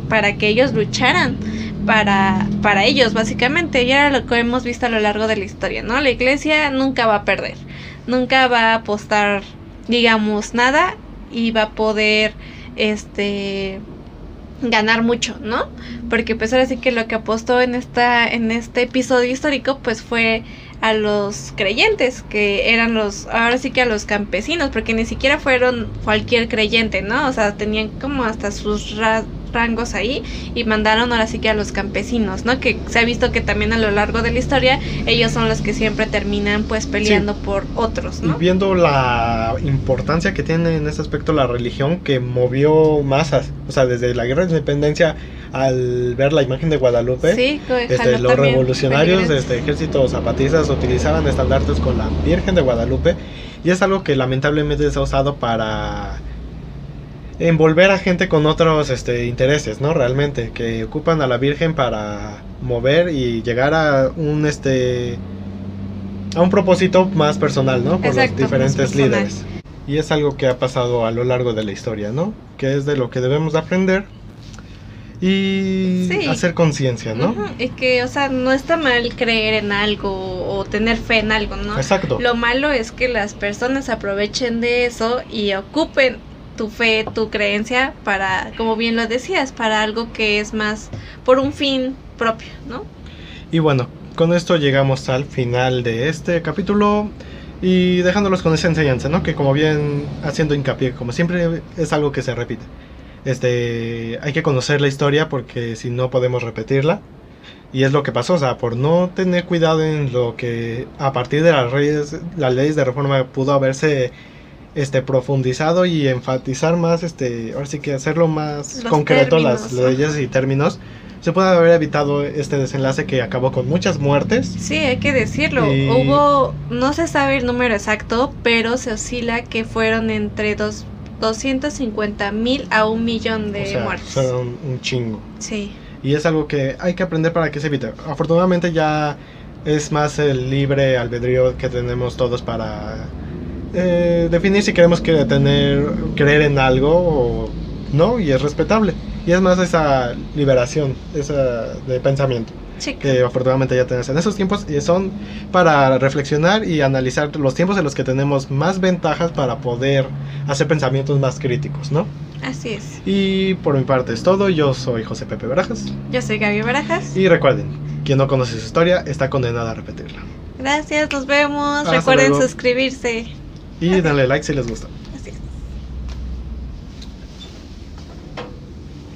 para que ellos lucharan para, para ellos, básicamente. Y era lo que hemos visto a lo largo de la historia, ¿no? La iglesia nunca va a perder, nunca va a apostar digamos nada y va a poder este ganar mucho, ¿no? Porque pues ahora sí que lo que apostó en esta en este episodio histórico pues fue a los creyentes, que eran los ahora sí que a los campesinos, porque ni siquiera fueron cualquier creyente, ¿no? O sea, tenían como hasta sus rangos ahí y mandaron ahora sí que a los campesinos, ¿no? Que se ha visto que también a lo largo de la historia ellos son los que siempre terminan pues peleando por otros, ¿no? Y viendo la importancia que tiene en ese aspecto la religión que movió masas, o sea, desde la guerra de independencia al ver la imagen de Guadalupe, este, los revolucionarios este ejército zapatistas utilizaban estandartes con la Virgen de Guadalupe y es algo que lamentablemente se ha usado para envolver a gente con otros este, intereses, ¿no? Realmente, que ocupan a la Virgen para mover y llegar a un este a un propósito más personal, ¿no? Por los diferentes líderes. Y es algo que ha pasado a lo largo de la historia, ¿no? Que es de lo que debemos aprender y hacer conciencia, ¿no? Y que, o sea, no está mal creer en algo o tener fe en algo, ¿no? Exacto. Lo malo es que las personas aprovechen de eso y ocupen tu fe, tu creencia para, como bien lo decías, para algo que es más por un fin propio, ¿no? Y bueno, con esto llegamos al final de este capítulo y dejándolos con esa enseñanza, ¿no? Que como bien haciendo hincapié, como siempre es algo que se repite. Este, hay que conocer la historia porque si no podemos repetirla. Y es lo que pasó, o sea, por no tener cuidado en lo que a partir de las leyes, las leyes de reforma pudo haberse este profundizado y enfatizar más este ahora sí que hacerlo más concreto las leyes y términos se puede haber evitado este desenlace que acabó con muchas muertes. Sí hay que decirlo hubo no se sabe el número exacto pero se oscila que fueron entre dos 250 mil a un millón de muertes. son un chingo. Sí. Y es algo que hay que aprender para que se evite. Afortunadamente ya es más el libre albedrío que tenemos todos para eh, definir si queremos que tener, creer en algo o no, y es respetable. Y es más esa liberación esa de pensamiento Sí, que afortunadamente ya tenemos en esos tiempos y son para reflexionar y analizar los tiempos en los que tenemos más ventajas para poder hacer pensamientos más críticos, ¿no? así es. Y por mi parte es todo, yo soy José Pepe Barajas Yo soy Gaby Barajas. y recuerden, quien no conoce su historia está condenado a repetirla. Gracias, nos vemos. Hasta Recuerden luego. suscribirse. Y denle like si les gusta.